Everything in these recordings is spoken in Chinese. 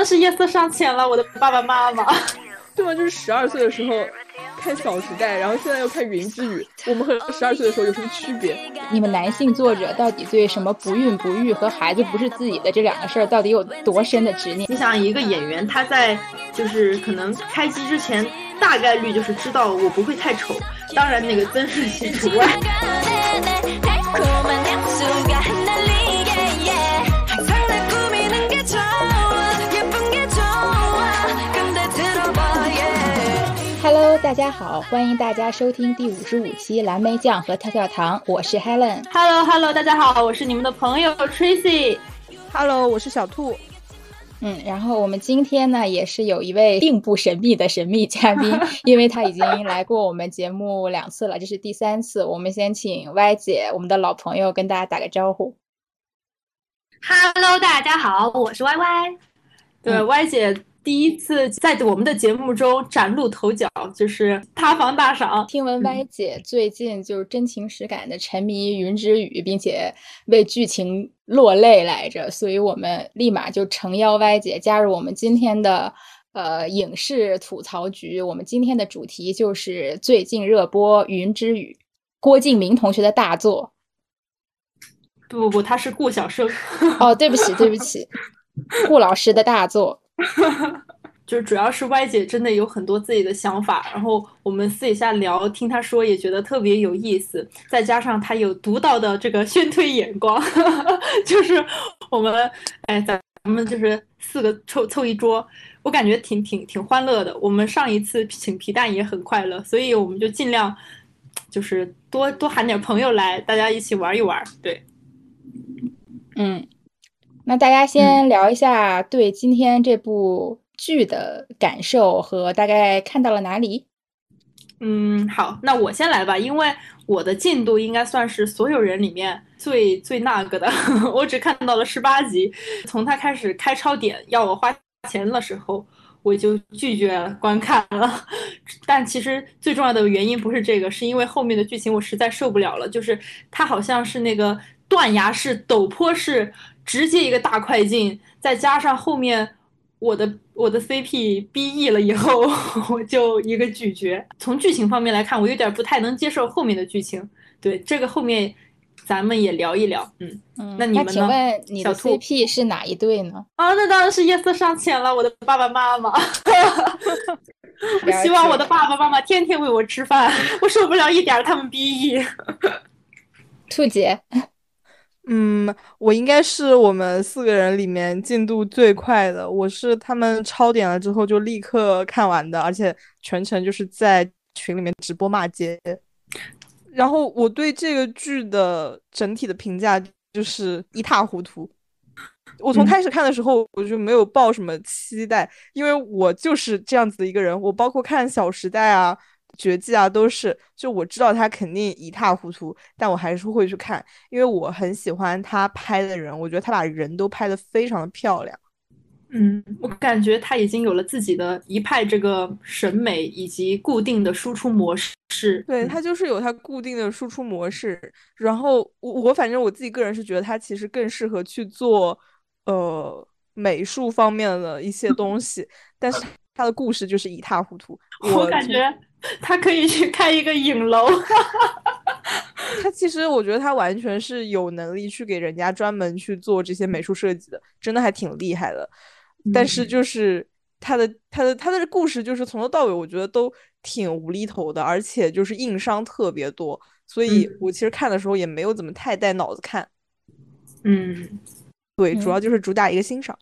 然是夜色尚浅了，我的爸爸妈妈。对吗？就是十二岁的时候看《小时代》，然后现在又看《云之羽》，我们和十二岁的时候有什么区别？你们男性作者到底对什么不孕不育和孩子不是自己的这两个事儿，到底有多深的执念？你想，一个演员他在就是可能开机之前，大概率就是知道我不会太丑，当然那个曾舜晞除外。大家好，欢迎大家收听第五十五期蓝莓酱和跳跳糖，我是 Helen。Hello，Hello，大家好，我是你们的朋友 Tracy。Hello，我是小兔。嗯，然后我们今天呢，也是有一位并不神秘的神秘嘉宾，因为他已经来过我们节目两次了，这是第三次。我们先请 Y 姐，我们的老朋友，跟大家打个招呼。Hello，大家好，我是 Y Y。对，Y 姐。第一次在我们的节目中崭露头角，就是塌房大赏。听闻歪姐最近就是真情实感的沉迷《云之羽》，并且为剧情落泪来着，所以我们立马就诚邀歪姐加入我们今天的呃影视吐槽局。我们今天的主题就是最近热播《云之羽》，郭敬明同学的大作。不不不，他是顾晓生。哦，对不起对不起，顾老师的大作。就主要是歪姐真的有很多自己的想法，然后我们私底下聊，听她说也觉得特别有意思。再加上她有独到的这个宣推眼光，就是我们哎，咱们就是四个凑凑一桌，我感觉挺挺挺欢乐的。我们上一次请皮蛋也很快乐，所以我们就尽量就是多多喊点朋友来，大家一起玩一玩。对，嗯。那大家先聊一下对今天这部剧的感受和大概看到了哪里。嗯，好，那我先来吧，因为我的进度应该算是所有人里面最最那个的，我只看到了十八集。从他开始开超点要我花钱的时候，我就拒绝观看了。但其实最重要的原因不是这个，是因为后面的剧情我实在受不了了，就是他好像是那个断崖式、陡坡式。直接一个大快进，再加上后面我的我的 CP BE 了以后，我就一个拒绝。从剧情方面来看，我有点不太能接受后面的剧情。对这个后面咱们也聊一聊。嗯嗯，那你们呢？请问你的 CP 是哪一对呢？啊，那当然是夜色尚浅了，我的爸爸妈妈。我希望我的爸爸妈妈天天喂我吃饭，我受不了一点他们 BE。兔姐。嗯，我应该是我们四个人里面进度最快的。我是他们超点了之后就立刻看完的，而且全程就是在群里面直播骂街。然后我对这个剧的整体的评价就是一塌糊涂。我从开始看的时候我就没有抱什么期待，因为我就是这样子的一个人。我包括看《小时代》啊。绝技啊，都是就我知道他肯定一塌糊涂，但我还是会去看，因为我很喜欢他拍的人，我觉得他把人都拍得非常的漂亮。嗯，我感觉他已经有了自己的一派这个审美以及固定的输出模式。对他就是有他固定的输出模式，然后我我反正我自己个人是觉得他其实更适合去做呃美术方面的一些东西，但是他的故事就是一塌糊涂。我感觉。他可以去开一个影楼，他其实我觉得他完全是有能力去给人家专门去做这些美术设计的，真的还挺厉害的。但是就是他的他的他的故事就是从头到尾我觉得都挺无厘头的，而且就是硬伤特别多，所以我其实看的时候也没有怎么太带脑子看。嗯，对，主要就是主打一个欣赏。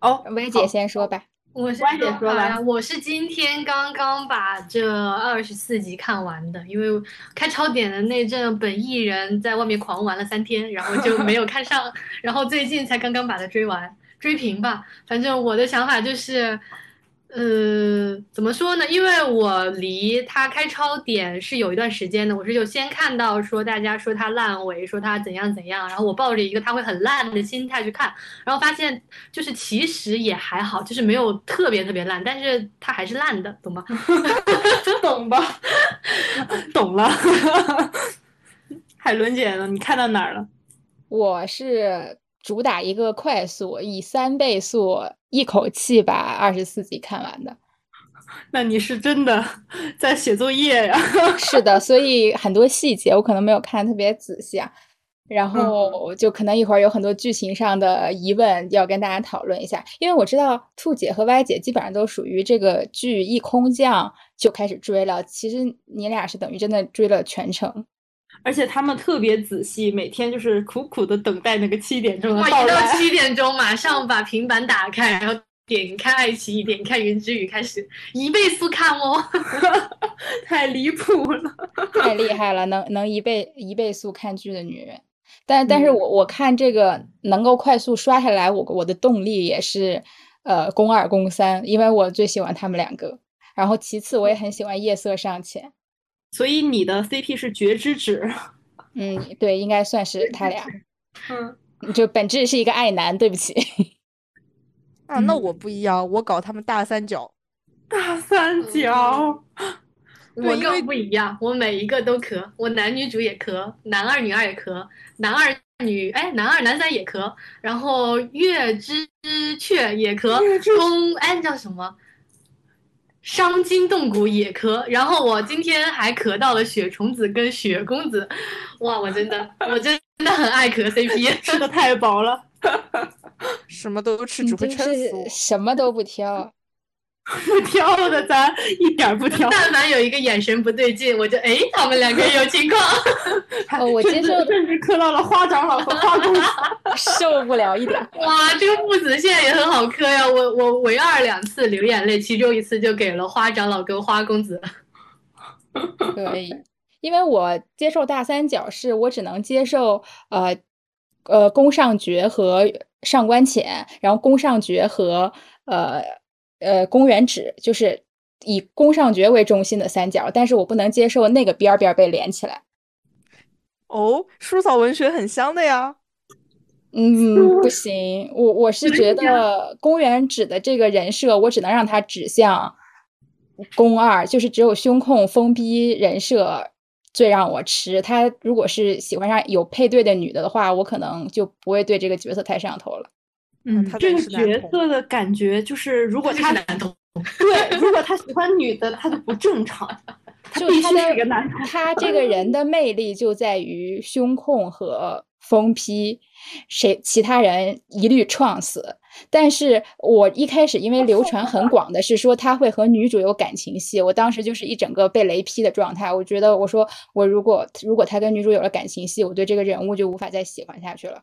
哦，薇姐先说吧。我是说吧，我是今天刚刚把这二十四集看完的，因为开超点的那阵，本艺人在外面狂玩了三天，然后就没有看上，然后最近才刚刚把它追完，追平吧。反正我的想法就是。呃，怎么说呢？因为我离它开超点是有一段时间的，我是就先看到说大家说它烂尾，说它怎样怎样，然后我抱着一个它会很烂的心态去看，然后发现就是其实也还好，就是没有特别特别烂，但是它还是烂的，懂吗？懂吧？懂了。海伦姐呢？你看到哪儿了？我是主打一个快速，以三倍速。一口气把二十四集看完的。那你是真的 在写作业呀？是的，所以很多细节我可能没有看特别仔细啊。然后就可能一会儿有很多剧情上的疑问要跟大家讨论一下，因为我知道兔姐和歪姐基本上都属于这个剧一空降就开始追了。其实你俩是等于真的追了全程，而且他们特别仔细，每天就是苦苦的等待那个七点钟的到来。一到七点钟，马上把平板打开，然后点开爱奇艺，点开云之羽，开始一倍速看哦，太离谱了，太厉害了，能能一倍一倍速看剧的女人。但但是我我看这个能够快速刷下来，我我的动力也是，呃，宫二宫三，因为我最喜欢他们两个。然后其次我也很喜欢夜色尚浅，所以你的 CP 是绝之止。嗯，对，应该算是他俩。嗯，就本质是一个爱男，对不起。啊，那我不一样，我搞他们大三角。大三角。我更不一样，我每一个都磕，我男女主也磕，男二女二也磕，男二女哎男二男三也磕，然后月之雀也磕，宫哎叫什么？伤筋动骨也咳，然后我今天还咳到了雪虫子跟雪公子，哇，我真的我真的很爱咳 CP，吃的太饱了，什么都吃，只会撑死，什么都不挑。不挑的，咱一点不挑。但凡有一个眼神不对劲，我就哎，他们两个有情况。哦，我接受，甚至磕到了花长老和花 公子，受不了一点。哇，这个木子现在也很好磕呀！我我唯二两次流眼泪，其中一次就给了花长老跟花公子。可以，因为我接受大三角，是我只能接受呃呃宫上角和上官浅，然后宫上角和呃。呃，公园指就是以宫上角为中心的三角，但是我不能接受那个边边被连起来。哦，叔嫂文学很香的呀。嗯，不 行，我我是觉得公园指的这个人设，我只能让他指向宫二，就是只有胸控疯逼人设最让我吃。他如果是喜欢上有配对的女的的话，我可能就不会对这个角色太上头了。嗯，这个角色的感觉就是，如果他男同，对，如果他喜欢女的，他就不正常，他必须是个男同。他这个人的魅力就在于胸控和疯批，谁其他人一律撞死。但是我一开始因为流传很广的是说他会和女主有感情戏，我当时就是一整个被雷劈的状态。我觉得我说我如果如果他跟女主有了感情戏，我对这个人物就无法再喜欢下去了。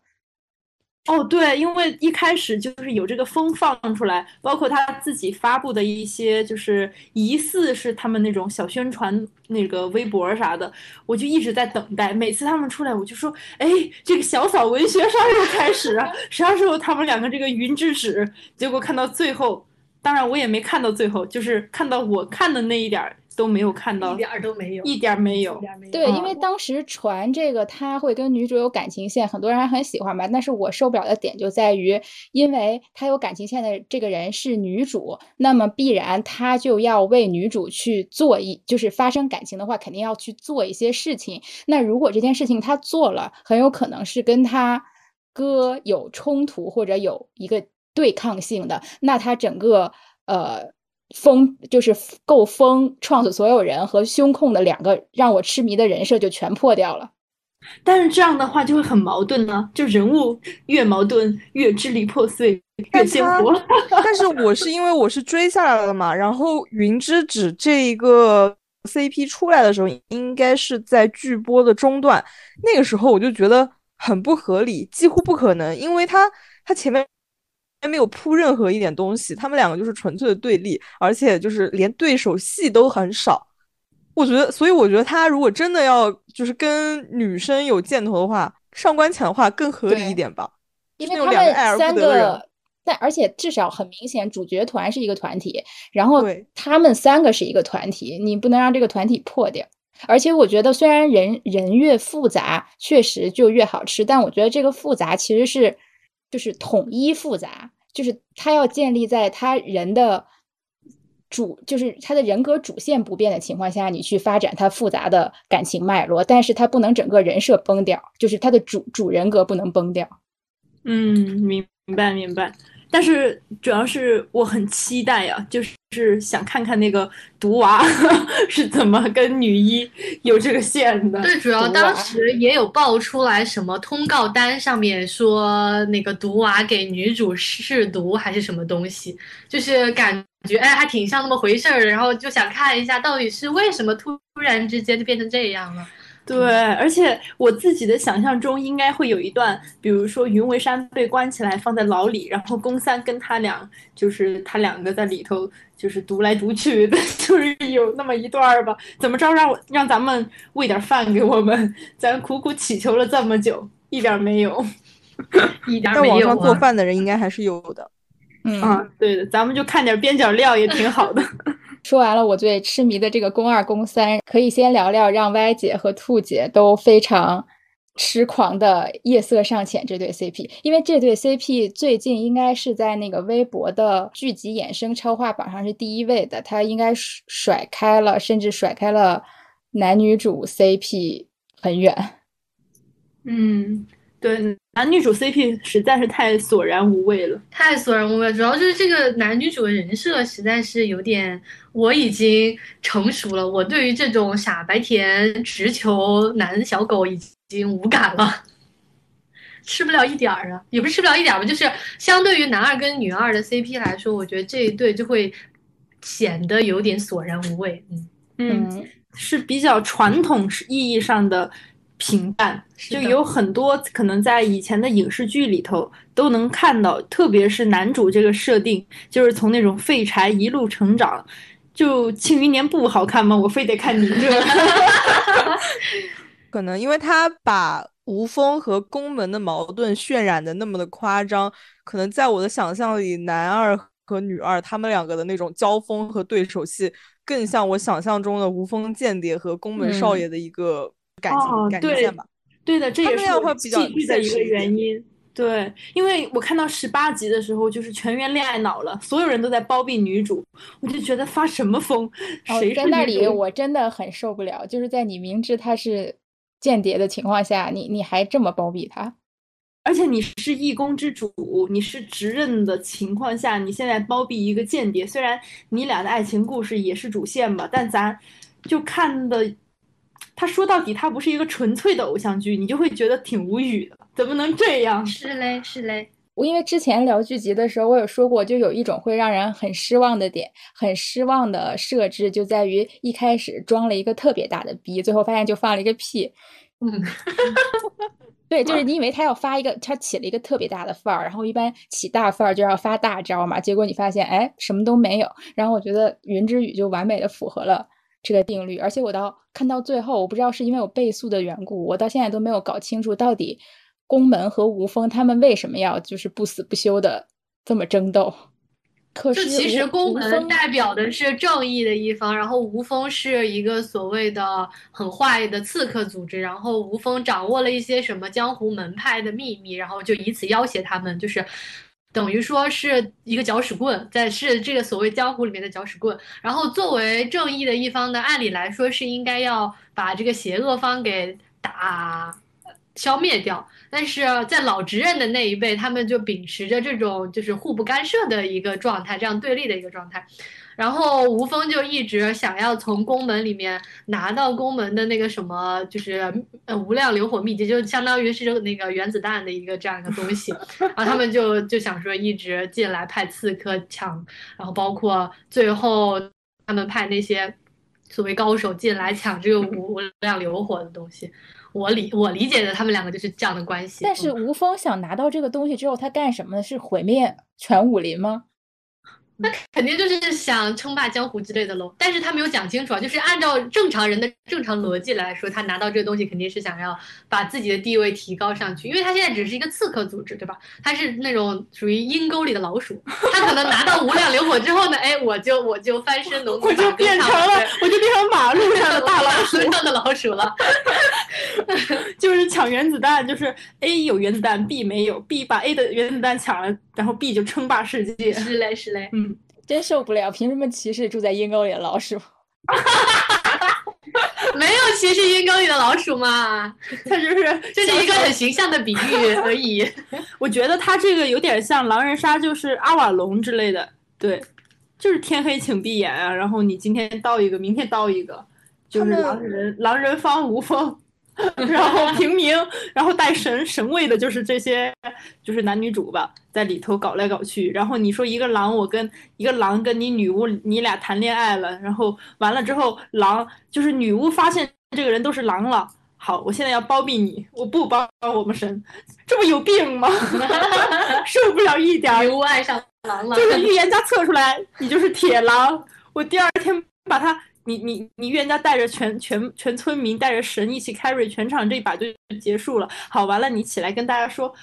哦，对，因为一开始就是有这个风放出来，包括他自己发布的一些，就是疑似是他们那种小宣传那个微博啥的，我就一直在等待。每次他们出来，我就说，哎，这个小草文学啥时候开始啊？啥时候他们两个这个云之止？结果看到最后，当然我也没看到最后，就是看到我看的那一点儿。都没有看到，一点都没有，一点没有。对，因为当时传这个他会跟女主有感情线，很多人还很喜欢吧。但是我受不了的点就在于，因为他有感情线的这个人是女主，那么必然他就要为女主去做一，就是发生感情的话，肯定要去做一些事情。那如果这件事情他做了，很有可能是跟他哥有冲突或者有一个对抗性的，那他整个呃。疯就是够封，创死所有人和胸控的两个让我痴迷的人设就全破掉了。但是这样的话就会很矛盾呢，就人物越矛盾越支离破碎越鲜活。但是我是因为我是追下来了嘛，然后云之子这一个 CP 出来的时候，应该是在剧播的中段，那个时候我就觉得很不合理，几乎不可能，因为他他前面。没有铺任何一点东西，他们两个就是纯粹的对立，而且就是连对手戏都很少。我觉得，所以我觉得他如果真的要就是跟女生有箭头的话，上官浅的话更合理一点吧。因为他们三个，但而且至少很明显，主角团是一个团体，然后他们三个是一个团体，你不能让这个团体破掉。而且我觉得，虽然人人越复杂，确实就越好吃，但我觉得这个复杂其实是。就是统一复杂，就是他要建立在他人的主，就是他的人格主线不变的情况下，你去发展他复杂的感情脉络，但是他不能整个人设崩掉，就是他的主主人格不能崩掉。嗯，明明白明白。但是主要是我很期待呀，就是想看看那个毒娃 是怎么跟女一有这个线的。对，主要当时也有爆出来什么通告单上面说那个毒娃给女主试毒还是什么东西，就是感觉哎还挺像那么回事儿，然后就想看一下到底是为什么突然之间就变成这样了。对，而且我自己的想象中应该会有一段，比如说云为山被关起来放在牢里，然后宫三跟他俩就是他两个在里头就是独来独去的，就是有那么一段儿吧。怎么着让我让咱们喂点饭给我们？咱苦苦祈求了这么久，一点没有，一点没有。在网上做饭的人应该还是有的。嗯，对的，咱们就看点边角料也挺好的。说完了我最痴迷的这个宫二宫三，可以先聊聊让 Y 姐和兔姐都非常痴狂的夜色尚浅这对 CP，因为这对 CP 最近应该是在那个微博的剧集衍生超话榜上是第一位的，他应该甩开了，甚至甩开了男女主 CP 很远。嗯。对，男女主 CP 实在是太索然无味了，太索然无味。主要就是这个男女主的人设实在是有点，我已经成熟了，我对于这种傻白甜直球男小狗已经无感了，吃不了一点儿啊，也不是吃不了一点儿吧，就是相对于男二跟女二的 CP 来说，我觉得这一对就会显得有点索然无味。嗯嗯，是比较传统意义上的。平淡，就有很多可能在以前的影视剧里头都能看到，特别是男主这个设定，就是从那种废柴一路成长。就《庆余年》不好看吗？我非得看你这。可能因为他把吴峰和宫门的矛盾渲染的那么的夸张，可能在我的想象里，男二和女二他们两个的那种交锋和对手戏，更像我想象中的吴峰间谍和宫门少爷的一个。感情感情线吧，对的，这也是戏剧的一个原因。对，因为我看到十八集的时候，就是全员恋爱脑了，所有人都在包庇女主，我就觉得发什么疯？谁在那里？我真的很受不了，就是在你明知他是间谍的情况下，你你还这么包庇他，而且你是一宫之主，你是执任的情况下，你现在包庇一个间谍，虽然你俩的爱情故事也是主线吧，但咱就看的。他说到底，他不是一个纯粹的偶像剧，你就会觉得挺无语的。怎么能这样？是嘞，是嘞。我因为之前聊剧集的时候，我有说过，就有一种会让人很失望的点，很失望的设置，就在于一开始装了一个特别大的逼，最后发现就放了一个屁。嗯，对，就是你以为他要发一个，他起了一个特别大的范儿，然后一般起大范儿就要发大招嘛，结果你发现，哎，什么都没有。然后我觉得云之羽就完美的符合了。这个定律，而且我到看到最后，我不知道是因为我倍速的缘故，我到现在都没有搞清楚到底宫门和吴峰他们为什么要就是不死不休的这么争斗。可是其实宫门代表的是正义的一方，然后吴峰是一个所谓的很坏的刺客组织，然后吴峰掌握了一些什么江湖门派的秘密，然后就以此要挟他们，就是。等于说是一个搅屎棍，在是这个所谓江湖里面的搅屎棍。然后作为正义的一方呢，按理来说是应该要把这个邪恶方给打消灭掉。但是在老执任的那一辈，他们就秉持着这种就是互不干涉的一个状态，这样对立的一个状态。然后吴峰就一直想要从宫门里面拿到宫门的那个什么，就是呃无量流火秘籍，就相当于是那个原子弹的一个这样一个东西。然后他们就就想说一直进来派刺客抢，然后包括最后他们派那些所谓高手进来抢这个无无量流火的东西。我理我理解的他们两个就是这样的关系。但是吴峰想拿到这个东西之后，他干什么呢？是毁灭全武林吗？那肯定就是想称霸江湖之类的喽，但是他没有讲清楚啊。就是按照正常人的正常逻辑来说，他拿到这个东西肯定是想要把自己的地位提高上去，因为他现在只是一个刺客组织，对吧？他是那种属于阴沟里的老鼠，他可能拿到无量流火之后呢，哎，我就我就翻身农，我就变成了，我就变成马路上的 大老鼠上的老鼠了，就是抢原子弹，就是 A 有原子弹，B 没有，B 把 A 的原子弹抢了，然后 B 就称霸世界。是嘞，是嘞，嗯。真受不了！凭什么歧视住在阴沟里的老鼠？没有歧视阴沟里的老鼠嘛，他就是 这是一个很形象的比喻而已。我觉得他这个有点像狼人杀，就是阿瓦隆之类的，对，就是天黑请闭眼啊，然后你今天到一个，明天到一个，就是狼人狼人方无风。然后平民，然后带神神位的，就是这些，就是男女主吧，在里头搞来搞去。然后你说一个狼，我跟一个狼跟你女巫，你俩谈恋爱了，然后完了之后，狼就是女巫发现这个人都是狼了。好，我现在要包庇你，我不包我们神，这不有病吗？受不了一点。女巫爱上狼了，就是预言家测出来你就是铁狼，我第二天把他。你你你预言家带着全全全村民带着神一起 carry 全场这一把就结束了。好，完了你起来跟大家说，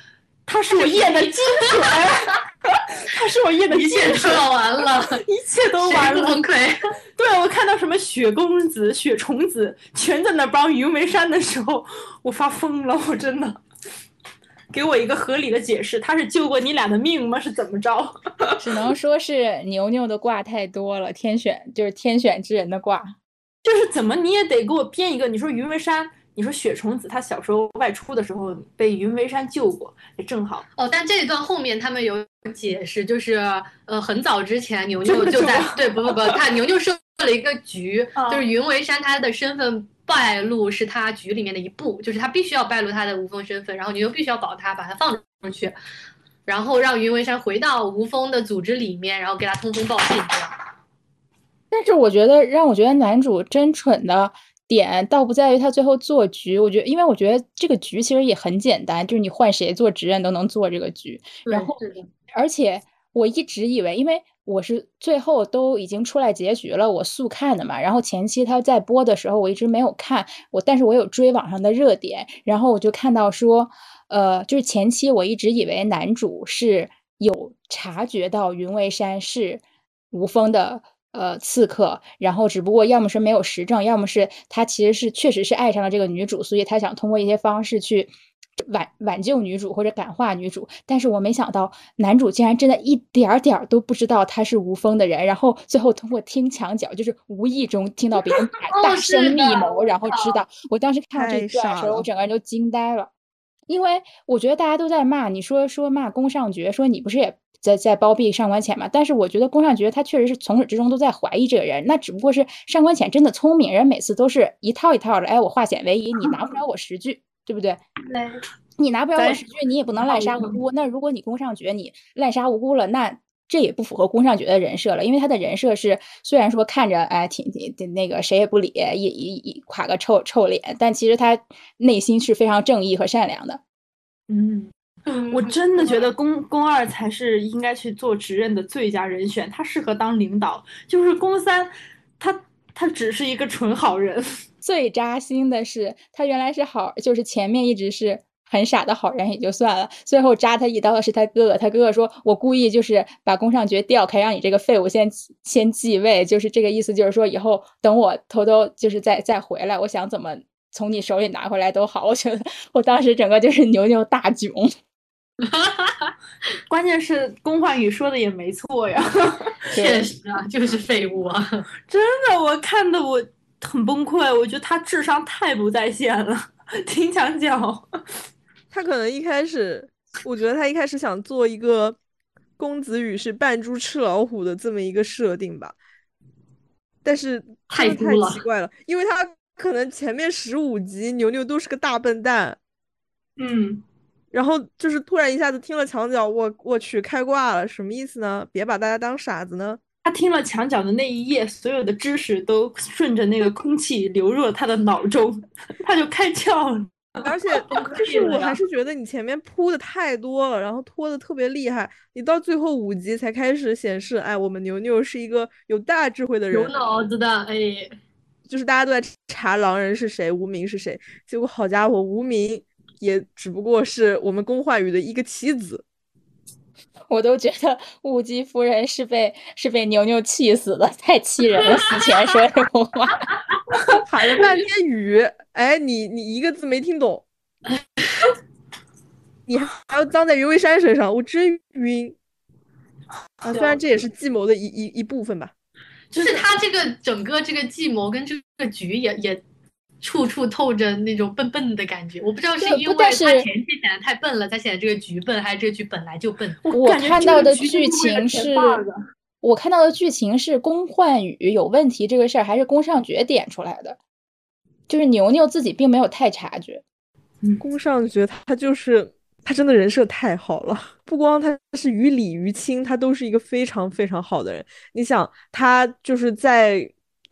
他是我验的金水，他是我验的金水。一切都完了，一切都完了。崩溃。对我看到什么雪公子、雪虫子全在那帮云为山的时候，我发疯了，我真的。给我一个合理的解释，他是救过你俩的命吗？是怎么着？只能说是牛牛的卦太多了，天选就是天选之人的卦，就是怎么你也得给我编一个。你说云为山，你说雪虫子，他小时候外出的时候被云为山救过，也正好。哦，但这一段后面他们有解释，就是呃很早之前牛牛就在对不不不，他牛牛设了一个局，就是云为山他的身份。败露是他局里面的一步，就是他必须要败露他的无风身份，然后你又必须要保他，把他放上去，然后让云为山回到无风的组织里面，然后给他通风报信这样。但是我觉得让我觉得男主真蠢的点，倒不在于他最后做局，我觉得，因为我觉得这个局其实也很简单，就是你换谁做职任都能做这个局，然后而且我一直以为，因为。我是最后都已经出来结局了，我速看的嘛。然后前期他在播的时候，我一直没有看我，但是我有追网上的热点，然后我就看到说，呃，就是前期我一直以为男主是有察觉到云为山是吴峰的呃刺客，然后只不过要么是没有实证，要么是他其实是确实是爱上了这个女主，所以他想通过一些方式去。挽挽救女主或者感化女主，但是我没想到男主竟然真的一点点都不知道他是吴峰的人，然后最后通过听墙角，就是无意中听到别人 大声密谋，然后知道。我当时看到这段的时候，我整个人都惊呆了，因为我觉得大家都在骂你说说骂宫上角，说你不是也在在包庇上官浅嘛？但是我觉得宫上角他确实是从始至终都在怀疑这个人，那只不过是上官浅真的聪明，人每次都是一套一套的，哎，我化险为夷，你拿不了我十句。对不对？对，你拿不了我十句，你也不能滥杀无辜。那如果你攻上爵，你滥杀无辜了，那这也不符合宫上爵的人设了。因为他的人设是，虽然说看着哎挺挺那个谁也不理，一一一垮个臭臭脸，但其实他内心是非常正义和善良的。嗯，我真的觉得宫宫二才是应该去做职任的最佳人选，他适合当领导。就是宫三，他他只是一个纯好人。最扎心的是，他原来是好，就是前面一直是很傻的好人也就算了，最后扎他一刀的是他哥哥。他哥哥说：“我故意就是把宫上爵调开，让你这个废物先先继位，就是这个意思，就是说以后等我偷偷就是再再回来，我想怎么从你手里拿回来都好。”我觉得我当时整个就是牛牛大囧。关键是宫焕宇说的也没错呀，确实啊，就是废物啊，真的，我看的我。很崩溃，我觉得他智商太不在线了。听墙角，他可能一开始，我觉得他一开始想做一个公子羽是扮猪吃老虎的这么一个设定吧，但是太太奇怪了，因为他可能前面十五集牛牛都是个大笨蛋，嗯，然后就是突然一下子听了墙角，我我去开挂了，什么意思呢？别把大家当傻子呢。他听了墙角的那一页，所有的知识都顺着那个空气流入了他的脑中，他就开窍了。而且，就是我还是觉得你前面铺的太多了，然后拖的特别厉害，你到最后五集才开始显示，哎，我们牛牛是一个有大智慧的人，有脑子的，哎，就是大家都在查狼人是谁，无名是谁，结果好家伙，无名也只不过是我们宫焕宇的一个棋子。我都觉得雾姬夫人是被是被牛牛气死的，太气人了！死前说这种话，喊了半天雨，哎，你你一个字没听懂，你还要脏在云为山身上，我真晕啊！虽然这也是计谋的一一一部分吧，就是他这个整个这个计谋跟这个局也也处处透着那种笨笨的感觉。我不知道是因为他不但是前期显得太笨了，才显得这个局笨，还是这个局本来就笨？我感觉看到的这个剧情是我看到的剧情是宫焕宇有问题这个事儿，还是宫尚觉点出来的，就是牛牛自己并没有太察觉。宫尚觉他就是他真的人设太好了，不光他是于理于亲，他都是一个非常非常好的人。你想，他就是在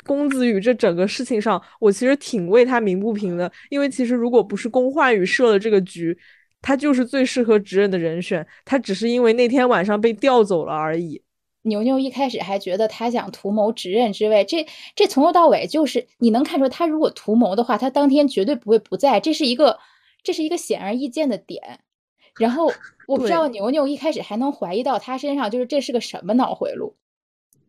公子羽这整个事情上，我其实挺为他鸣不平的，因为其实如果不是宫焕宇设了这个局，他就是最适合执刃的人选，他只是因为那天晚上被调走了而已。牛牛一开始还觉得他想图谋执刃之位，这这从头到尾就是你能看出他如果图谋的话，他当天绝对不会不在，这是一个这是一个显而易见的点。然后我不知道牛牛一开始还能怀疑到他身上，就是这是个什么脑回路。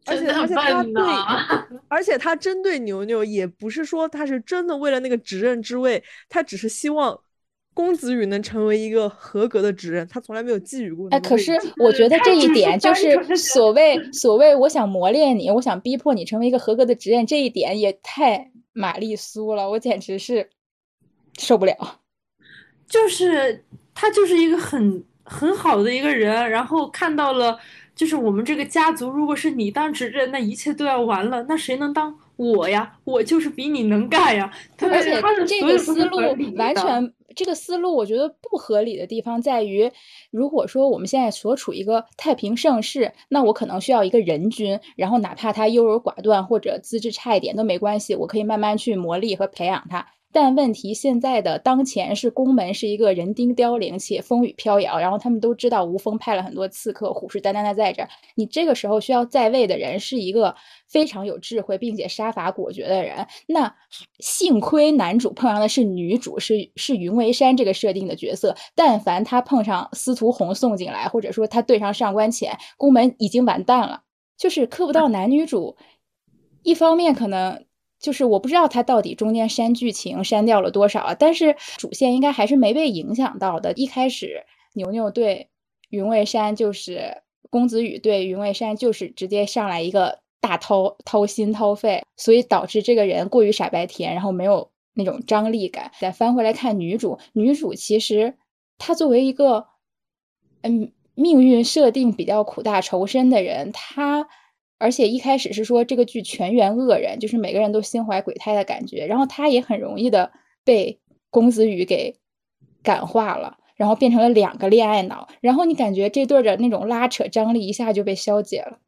而且而且他笨对呐！而且他针对牛牛，也不是说他是真的为了那个执刃之位，他只是希望公子羽能成为一个合格的执刃，他从来没有觊觎过那哎，可是我觉得这一点就是所谓所谓我想磨练你，我想逼迫你成为一个合格的执刃，这一点也太玛丽苏了，我简直是受不了。就是他就是一个很很好的一个人，然后看到了，就是我们这个家族，如果是你当执政，那一切都要完了，那谁能当我呀？我就是比你能干呀！对而且他的这个思路完全，这个思路我觉得不合理的地方在于，如果说我们现在所处一个太平盛世，那我可能需要一个人君，然后哪怕他优柔寡断或者资质差一点都没关系，我可以慢慢去磨砺和培养他。但问题现在的当前是宫门是一个人丁凋零且风雨飘摇，然后他们都知道吴峰派了很多刺客，虎视眈眈的在这儿。你这个时候需要在位的人是一个非常有智慧并且杀伐果决的人。那幸亏男主碰上的是女主，是是云为山这个设定的角色。但凡他碰上司徒红送进来，或者说他对上上官浅，宫门已经完蛋了。就是磕不到男女主，一方面可能。就是我不知道他到底中间删剧情删掉了多少啊，但是主线应该还是没被影响到的。一开始牛牛对云为山就是公子羽对云为山就是直接上来一个大掏掏心掏肺，所以导致这个人过于傻白甜，然后没有那种张力感。再翻回来看女主，女主其实她作为一个嗯命运设定比较苦大仇深的人，她。而且一开始是说这个剧全员恶人，就是每个人都心怀鬼胎的感觉，然后他也很容易的被公子羽给感化了，然后变成了两个恋爱脑，然后你感觉这对的那种拉扯张力一下就被消解了。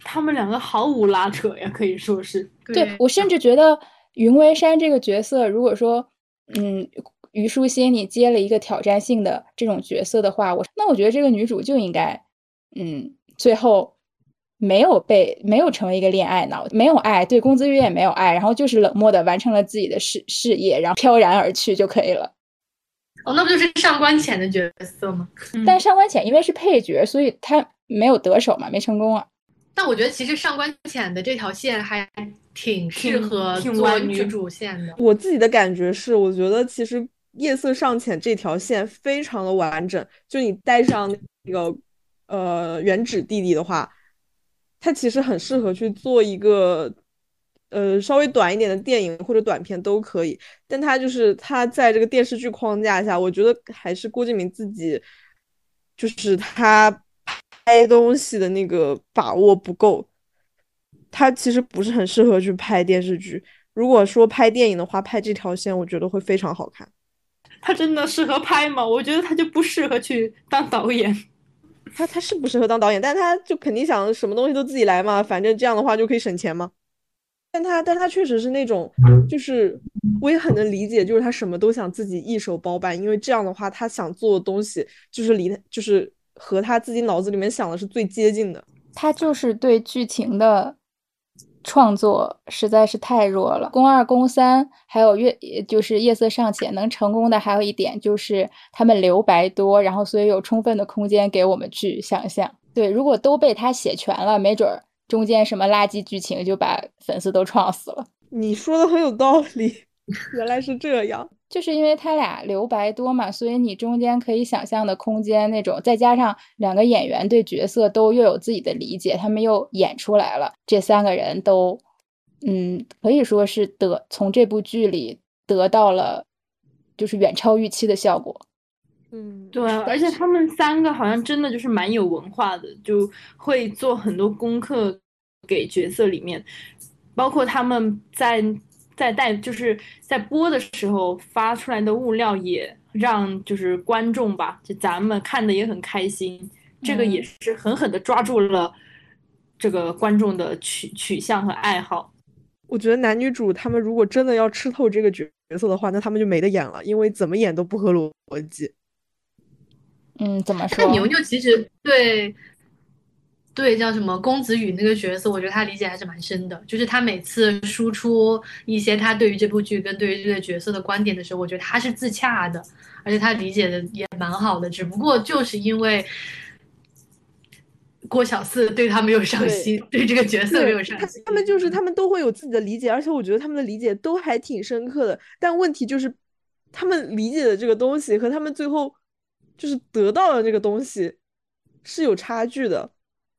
他们两个毫无拉扯呀，可以说是。对我甚至觉得云为山这个角色，如果说嗯虞书欣你接了一个挑战性的这种角色的话，我那我觉得这个女主就应该嗯最后。没有被没有成为一个恋爱脑，没有爱，对公子羽也没有爱，然后就是冷漠的完成了自己的事事业，然后飘然而去就可以了。哦，那不就是上官浅的角色吗？嗯但上官浅因为是配角，所以他没有得手嘛，没成功啊。但我觉得其实上官浅的这条线还挺适合挺做女主线的。我自己的感觉是，我觉得其实夜色尚浅这条线非常的完整，就你带上那个呃原指弟弟的话。它其实很适合去做一个，呃，稍微短一点的电影或者短片都可以。但它就是它在这个电视剧框架下，我觉得还是郭敬明自己，就是他拍东西的那个把握不够。他其实不是很适合去拍电视剧。如果说拍电影的话，拍这条线，我觉得会非常好看。他真的适合拍吗？我觉得他就不适合去当导演。他他是不适合当导演，但他就肯定想什么东西都自己来嘛，反正这样的话就可以省钱嘛。但他但他确实是那种，就是我也很能理解，就是他什么都想自己一手包办，因为这样的话，他想做的东西就是离就是和他自己脑子里面想的是最接近的。他就是对剧情的创作实在是太弱了。宫二、宫三还有月就是夜色尚浅能成功的还有一点就是他们留白多，然后所以有充分的空间给我们去想象。对，如果都被他写全了，没准儿中间什么垃圾剧情就把粉丝都创死了。你说的很有道理，原来是这样。就是因为他俩留白多嘛，所以你中间可以想象的空间那种，再加上两个演员对角色都又有自己的理解，他们又演出来了，这三个人都，嗯，可以说是得从这部剧里得到了就是远超预期的效果。嗯，对，而且他们三个好像真的就是蛮有文化的，就会做很多功课给角色里面，包括他们在在带就是在播的时候发出来的物料也让就是观众吧，就咱们看的也很开心，这个也嗯是狠狠的抓住了这个观众的取取向和爱好。我觉得男女主他们如果真的要吃透这个角色的话，那他们就没得演了，因为怎么演都不合逻辑。嗯，怎么说但？牛牛其实对对叫什么公子羽那个角色，我觉得他理解还是蛮深的。就是他每次输出一些他对于这部剧跟对于这个角色的观点的时候，我觉得他是自洽的，而且他理解的也蛮好的。只不过就是因为郭小四对他没有上心，对这个角色没有上他心。他们就是他们都会有自己的理解，而且我觉得他们的理解都还挺深刻的。但问题就是，他们理解的这个东西和他们最后就是得到的这个东西是有差距的。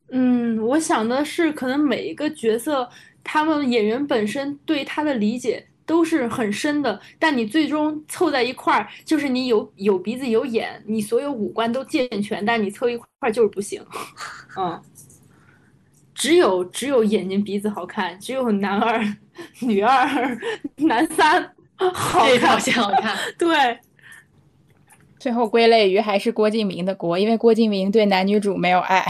嗯，我想的是，可能每一个角色，他们演员本身对他的理解都是很深的，但你最终凑在一块儿，就是你有有鼻子有眼，你所有五官都健全，但你凑一块儿就是不行。嗯，只有只有眼睛鼻子好看，只有男二、女二、男三好看。线好看，对，最后归类于还是郭敬明的锅，因为郭敬明对男女主没有爱。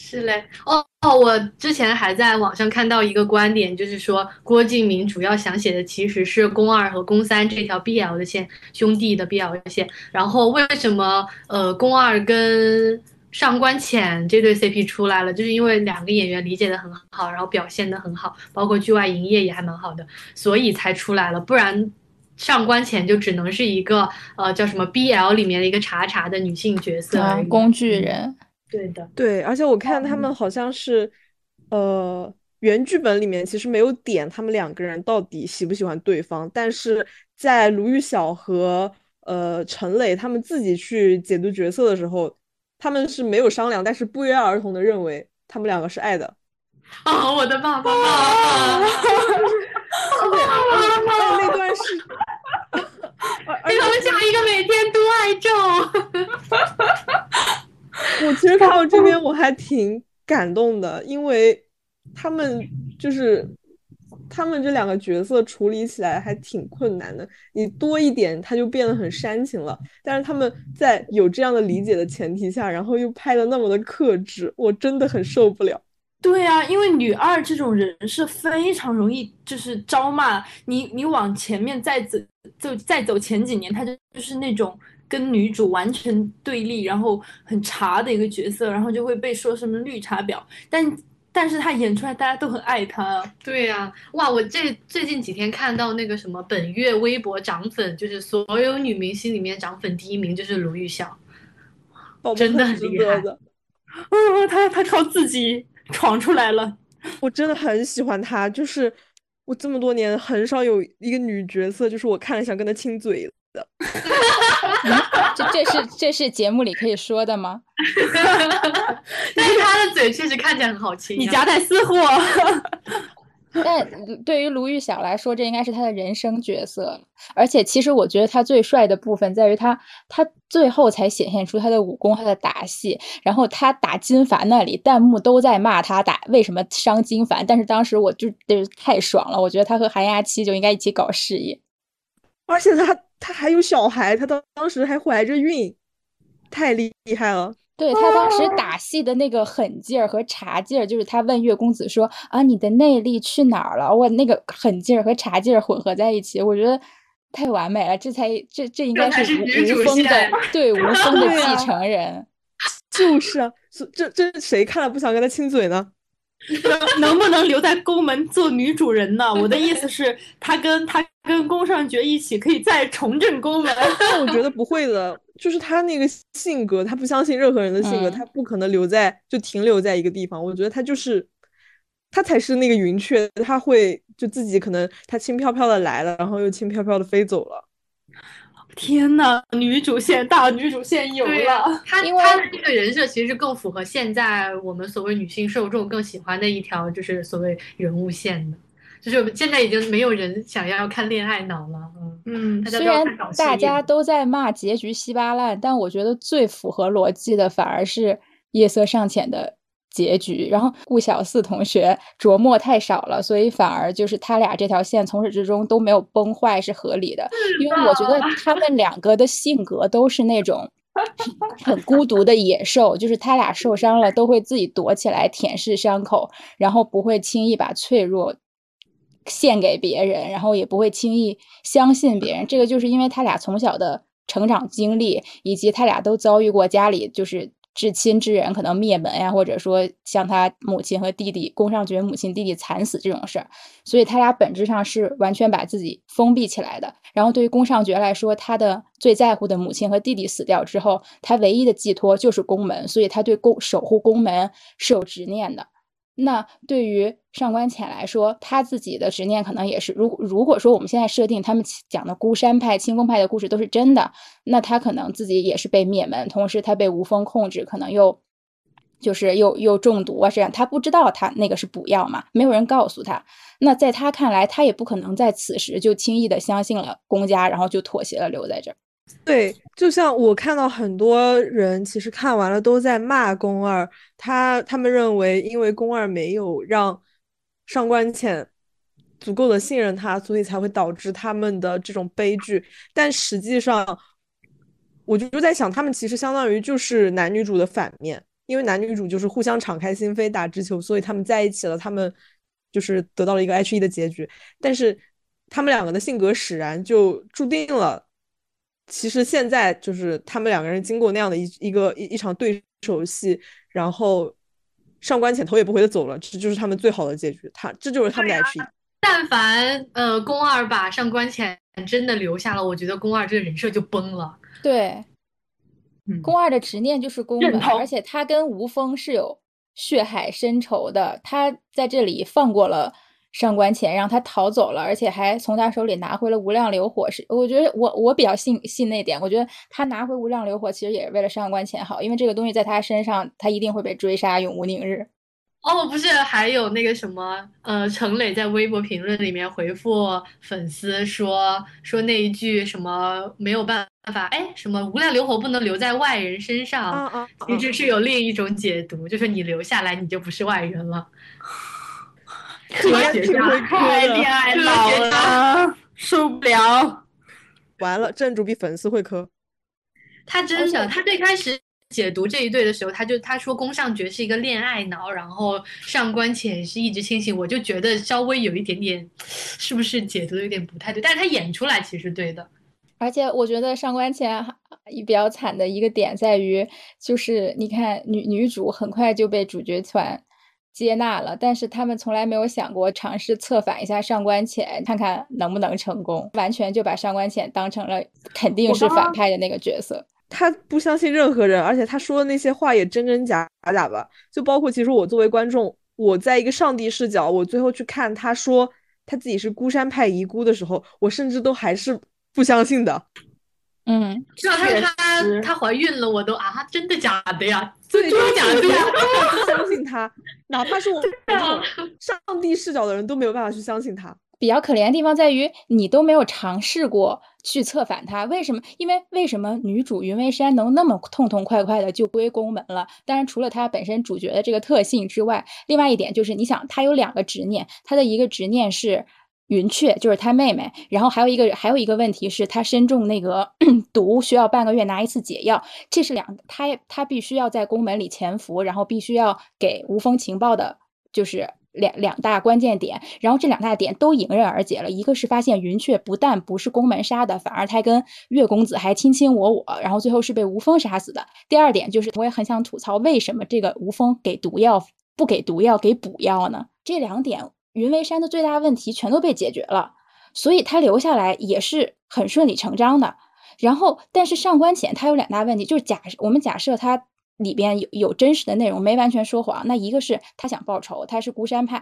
是嘞，哦哦，我之前还在网上看到一个观点，就是说郭敬明主要想写的其实是宫二和宫三这条 BL 的线，兄弟的 BL 线。然后为什么呃宫二跟上官浅这对 CP 出来了，就是因为两个演员理解的很好，然后表现的很好，包括剧外营业也还蛮好的，所以才出来了，不然。上官浅就只能是一个呃叫什么 BL 里面的一个茶茶的女性角色工具人。对的，对，而且我看他们好像是，呃，原剧本里面其实没有点他们两个人到底喜不喜欢对方，但是在卢玉晓和呃陈磊他们自己去解读角色的时候，他们是没有商量，但是不约而同的认为他们两个是爱的。哦，我的爸爸妈妈。但那段是，给他们下一个每天都爱咒。我其实看到这边我还挺感动的，因为他们就是他们这两个角色处理起来还挺困难的，你多一点他就变得很煽情了，但是他们在有这样的理解的前提下，然后又拍的那么的克制，我真的很受不了。对啊，因为女二这种人是非常容易就是招骂你，你往前面再走，就再走前几年，她就就是那种跟女主完全对立，然后很茶的一个角色，然后就会被说什么绿茶婊，但但是他演出来大家都很爱他。对呀、哇！我这最近几天看到那个什么本月微博涨粉，就是所有女明星里面涨粉第一名就是卢昱晓。真的很厉害得的，嗯，她她靠自己闯出来了。我真的很喜欢他，就是我这么多年很少有一个女角色，就是我看了想跟她亲嘴的。这这是这是节目里可以说的吗？但是他的嘴确实看起来很好亲、啊。你夹带私货，但对于卢玉晓来说，这应该是他的人生角色。而且，其实我觉得他最帅的部分在于他，他最后才显现出他的武功，他的打戏。然后他打金凡那里，弹幕都在骂他打为什么伤金凡，但是当时我就就是太爽了，我觉得他和韩亚期就应该一起搞事业。而且他他还有小孩，他当当时还怀着孕，太厉害了。对他当时打戏的那个狠劲儿和茶劲儿，就是他问月公子说：“啊，你的内力去哪儿了？”我那个狠劲儿和茶劲儿混合在一起，我觉得太完美了。这才这这应该是吴女主吴峰的对吴峰的 继承人。就是啊，这这谁看了不想跟他亲嘴呢？能能不能留在宫门做女主人呢？我的意思是，他跟她跟宫上角一起可以再重振宫门。但我觉得不会的，就是他那个性格，他不相信任何人的性格，嗯他不可能留在就停留在一个地方。我觉得他就是他才是那个云雀，他会就自己可能他轻飘飘的来了，然后又轻飘飘的飞走了。天呐，女主线大女主线有、了。她因为她的这个人设其实更符合现在我们所谓女性受众更喜欢的一条，就是所谓人物线的。就是现在已经没有人想要看恋爱脑了，嗯嗯，虽然大家都在骂结局稀巴烂，但我觉得最符合逻辑的反而是夜色尚浅的。结局，然后顾小四同学琢磨太少了，所以反而就是他俩这条线从始至终都没有崩坏，是合理的。因为我觉得他们两个的性格都是那种 很孤独的野兽，就是他俩受伤了都会自己躲起来舔舐伤口，然后不会轻易把脆弱献给别人，然后也不会轻易相信别人。这个就是因为他俩从小的成长经历，以及他俩都遭遇过家里就是。至亲之人可能灭门呀，或者说像他母亲和弟弟宫上角母亲弟弟惨死这种事儿，所以他俩本质上是完全把自己封闭起来的。然后对于宫上角来说，他的最在乎的母亲和弟弟死掉之后，他唯一的寄托就是宫门，所以他对宫守护宫门是有执念的。那对于上官浅来说，他自己的执念可能也是，如如果说我们现在设定他们讲的孤山派、清风派的故事都是真的，那他可能自己也是被灭门，同时他被无风控制，可能又就是又又中毒啊这样，他不知道他那个是补药嘛，没有人告诉他。那在他看来，他也不可能在此时就轻易的相信了公家，然后就妥协了留在这儿。对，就像我看到很多人其实看完了都在骂宫二，他他们认为因为宫二没有让上官浅足够的信任他，所以才会导致他们的这种悲剧。但实际上，我就就在想，他们其实相当于就是男女主的反面，因为男女主就是互相敞开心扉打直球，所以他们在一起了，他们就是得到了一个 H E 的结局。但是他们两个的性格使然，就注定了。其实现在就是他们两个人经过那样的一一个一一场对手戏，然后上官浅头也不回的走了，这就是他们最好的结局。他这就是他们的 H E。但凡呃宫二把上官浅真的留下了，我觉得宫二这个人设就崩了。对，宫二的执念就是宫本，而且他跟吴峰是有血海深仇的，他在这里放过了。上官浅让他逃走了，而且还从他手里拿回了无量流火。是，我觉得我我比较信信那点。我觉得他拿回无量流火，其实也是为了上官浅好，因为这个东西在他身上，他一定会被追杀，永无宁日。哦，不是，还有那个什么，呃，程磊在微博评论里面回复粉丝说说那一句什么没有办法，哎，什么无量流火不能留在外人身上，其实是有另一种解读，就是你留下来，你就不是外人了。科学家太恋爱脑了，受不了。完了，正主比粉丝会磕。他真的，他最开始解读这一对的时候，他就他说宫上角是一个恋爱脑，然后上官浅是一直清醒，我就觉得稍微有一点点，是不是解读的有点不太对？但是他演出来其实对的。而且我觉得上官浅比较惨的一个点在于，就是你看女女主很快就被主角团。接纳了，但是他们从来没有想过尝试策反一下上官浅，看看能不能成功。完全就把上官浅当成了肯定是反派的那个角色。他不相信任何人，而且他说的那些话也真真假假吧。就包括其实我作为观众，我在一个上帝视角，我最后去看他说他自己是孤山派遗孤的时候，我甚至都还是不相信的。嗯，知道他他她怀孕了，我都啊，真的假的呀？真的假的呀？相信她，哪怕是我上帝视角的人都没有办法去相信她。比较可怜的地方在于，你都没有尝试过去策反他，为什么？因为为什么女主云为山能那么痛痛快快的就归宫门了？当然，除了她本身主角的这个特性之外，另外一点就是，你想，她有两个执念，她的一个执念是。云雀就是他妹妹，然后还有一个还有一个问题是，他身中那个 毒，需要半个月拿一次解药。这是两，他他必须要在宫门里潜伏，然后必须要给吴峰情报的，就是两两大关键点。然后这两大点都迎刃而解了。一个是发现云雀不但不是宫门杀的，反而他跟月公子还卿卿我我，然后最后是被吴峰杀死的。第二点就是，我也很想吐槽，为什么这个吴峰给毒药不给毒药给补药呢？这两点。云为山的最大问题全都被解决了，所以他留下来也是很顺理成章的。然后，但是上官浅他有两大问题，就是假我们假设他里边有有真实的内容，没完全说谎。那一个是他想报仇，他是孤山派；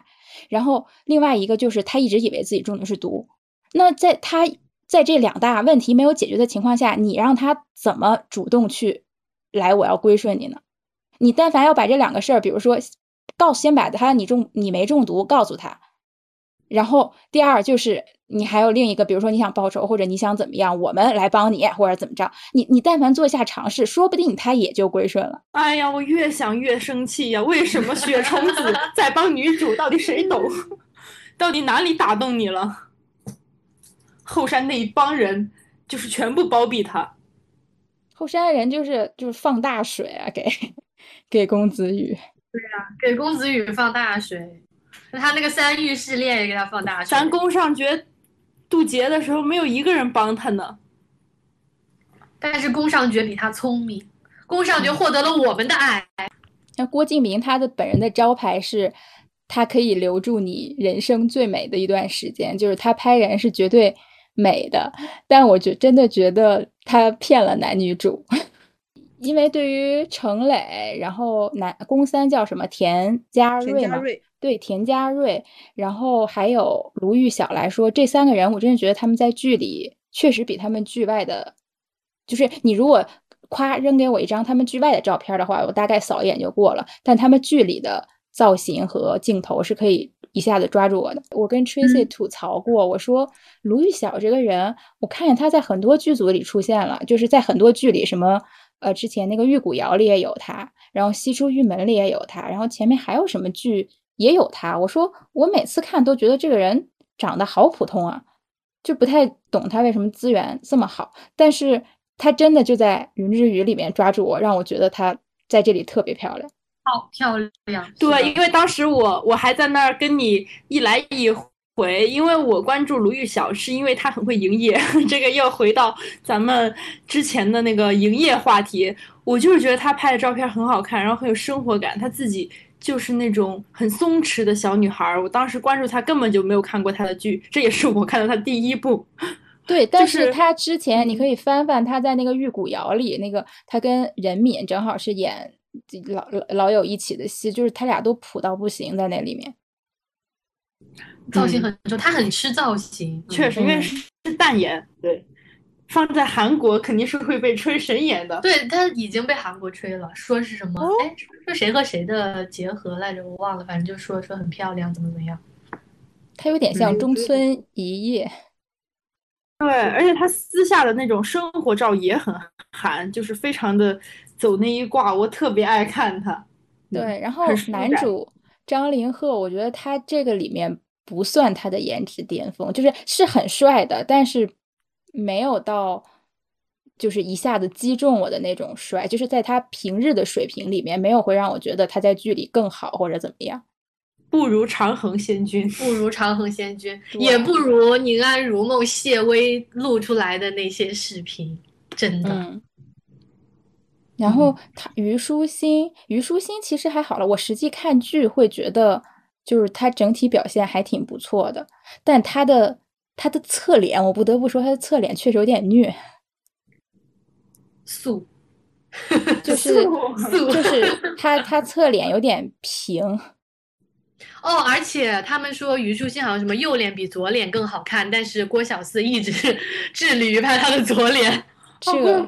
然后另外一个就是他一直以为自己中的是毒。那在他在这两大问题没有解决的情况下，你让他怎么主动去来我要归顺你呢？你但凡要把这两个事儿，比如说告先把他你中你没中毒告诉他。然后第二就是你还有另一个，比如说你想报仇或者你想怎么样，我们来帮你或者怎么着，你你但凡做一下尝试，说不定他也就归顺了。哎呀，我越想越生气呀！为什么雪虫子 在帮女主？到底谁懂？到底哪里打动你了？后山那一帮人就是全部包庇他。后山人就是就是放大水啊，给 给公子羽。对呀，给公子羽放大水。他那个三御试炼也给他放大水。咱宫上觉渡劫的时候没有一个人帮他呢。但是宫上觉比他聪明，宫上觉获得了我们的爱。那郭敬明他的本人的招牌是，他可以留住你人生最美的一段时间，就是他拍人是绝对美的。但我觉真的觉得他骗了男女主。因为对于程磊，然后男宫三叫什么田家瑞嘛，对田家瑞，然后还有卢玉晓来说，这三个人我真的觉得他们在剧里确实比他们剧外的，就是你如果夸扔给我一张他们剧外的照片的话，我大概扫一眼就过了。但他们剧里的造型和镜头是可以一下子抓住我的。我跟 Tracy 吐槽过，我说卢玉晓这个人，我看见他在很多剧组里出现了，就是在很多剧里什么。呃，之前那个《玉骨遥》里也有他，然后《西出玉门》里也有他，然后前面还有什么剧也有他。我说我每次看都觉得这个人长得好普通啊，就不太懂他为什么资源这么好。但是他真的就在《云之羽》里面抓住我，让我觉得他在这里特别漂亮，好漂亮。对，因为当时我我还在那儿跟你一来一。回，因为我关注卢玉晓，是因为他很会营业。这个又回到咱们之前的那个营业话题。我就是觉得他拍的照片很好看，然后很有生活感。他自己就是那种很松弛的小女孩。我当时关注她，根本就没有看过她的剧，这也是我看到她第一部。对，但是她之前你可以翻翻她在那个《玉骨遥》里，那个她跟任敏正好是演老老友一起的戏，就是他俩都普到不行在那里面。造型很重，他很吃造型，确实，因为是淡颜，对，放在韩国肯定是会被吹神颜的。对他已经被韩国吹了，说是什么？哎，说谁和谁的结合来着？我忘了，反正就说说很漂亮，怎么怎么样。他有点像中村一叶。对，而且他私下的那种生活照也很韩，就是非常的走那一挂，我特别爱看他。对，然后男主张凌赫，我觉得他这个里面。不算他的颜值巅峰，就是是很帅的，但是没有到就是一下子击中我的那种帅，就是在他平日的水平里面，没有会让我觉得他在剧里更好或者怎么样。不如长恒仙君，不如长恒仙君，也不如宁安如梦谢薇录出来的那些视频，真的。然后他虞书欣，虞书欣其实还好了，我实际看剧会觉得。就是他整体表现还挺不错的，但他的他的侧脸，我不得不说他的侧脸确实有点虐，素 就是就是他他侧脸有点平。哦，而且他们说虞书欣好像什么右脸比左脸更好看，但是郭小四一直 致力于拍他的左脸，这个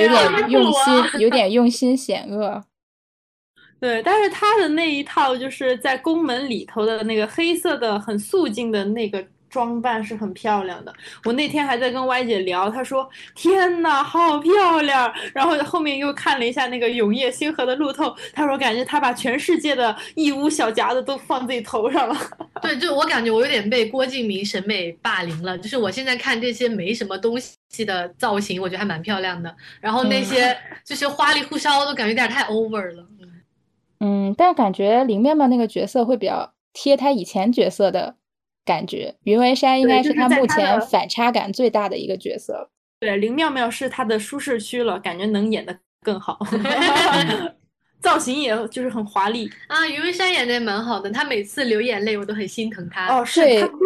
有点用心，有点用心险恶。对，但是他的那一套就是在宫门里头的那个黑色的很素净的那个装扮是很漂亮的。我那天还在跟歪姐聊，她说：“天呐，好漂亮！”然后后面又看了一下那个永夜星河的路透，她说感觉她把全世界的义乌小夹子都放自己头上了。对，就我感觉我有点被郭敬明审美霸凌了。就是我现在看这些没什么东西的造型，我觉得还蛮漂亮的。然后那些就是花里胡哨都感觉有点太 over 了。嗯，但感觉林妙妙那个角色会比较贴她以前角色的感觉。云为山应该是他目前反差感最大的一个角色。对，林妙妙是他的舒适区了，感觉能演的更好。造型也就是很华丽啊。云为山演的也蛮好的，他每次流眼泪我都很心疼他。哦，是。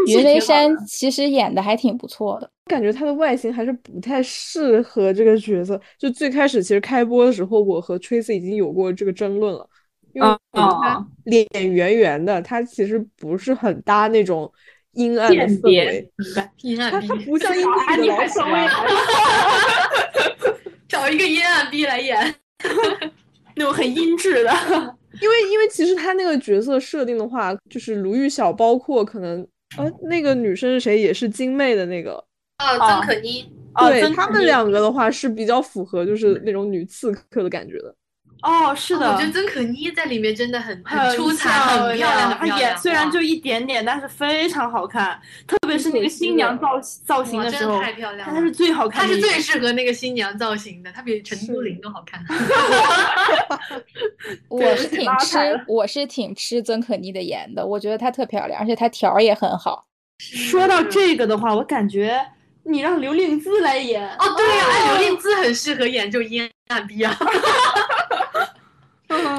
云为山其实演的还挺不错的，感觉他的外形还是不太适合这个角色。就最开始其实开播的时候，我和 Tracy 已经有过这个争论了。因为他脸圆圆的，他其实不是很搭那种阴暗的氛围。阴暗逼，他不像阴暗逼来演。找一个阴暗逼来演，那种很阴质的。因为因为其实他那个角色设定的话，就是卢玉晓，包括可能呃，那个女生是谁？也是金妹的那个哦，曾可妮。对他们两个的话是比较符合，就是那种女刺客的感觉的。哦，是的，我觉得曾可妮在里面真的很很出彩，很漂亮。她演虽然就一点点，但是非常好看，特别是那个新娘造造型的时候，太漂亮了。她是最好看的，她是最适合那个新娘造型的，她比陈都灵都好看。我是挺吃，我是挺吃曾可妮的颜的，我觉得她特漂亮，而且她条也很好。说到这个的话，我感觉你让刘令姿来演哦，对呀，刘令姿很适合演就阴暗逼啊。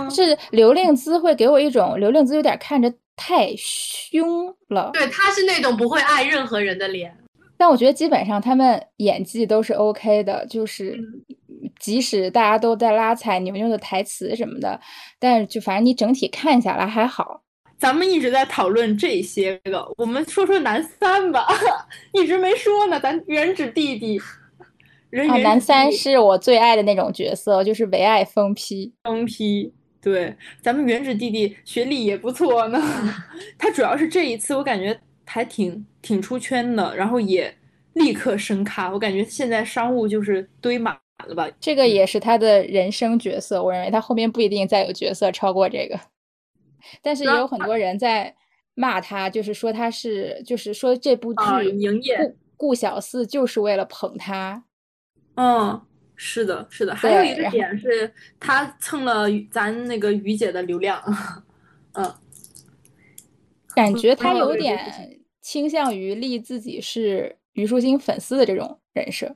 是刘令姿会给我一种刘令姿有点看着太凶了，对，她是那种不会爱任何人的脸。但我觉得基本上他们演技都是 OK 的，就是即使大家都在拉踩牛牛的台词什么的，但是就反正你整体看下来还好。咱们一直在讨论这些个，我们说说男三吧，一直没说呢。咱原指弟弟，啊，男三是我最爱的那种角色，就是唯爱疯批，疯批。对，咱们原子弟弟学历也不错呢。他主要是这一次，我感觉还挺挺出圈的，然后也立刻升咖。我感觉现在商务就是堆满了吧。这个也是他的人生角色，我认为他后面不一定再有角色超过这个。但是也有很多人在骂他，就是说他是，就是说这部剧顾顾小四就是为了捧他。嗯。是的，是的，还有一个点是他蹭了咱那个于姐的流量，嗯，感觉他有点倾向于立自己是虞书欣粉丝的这种人设。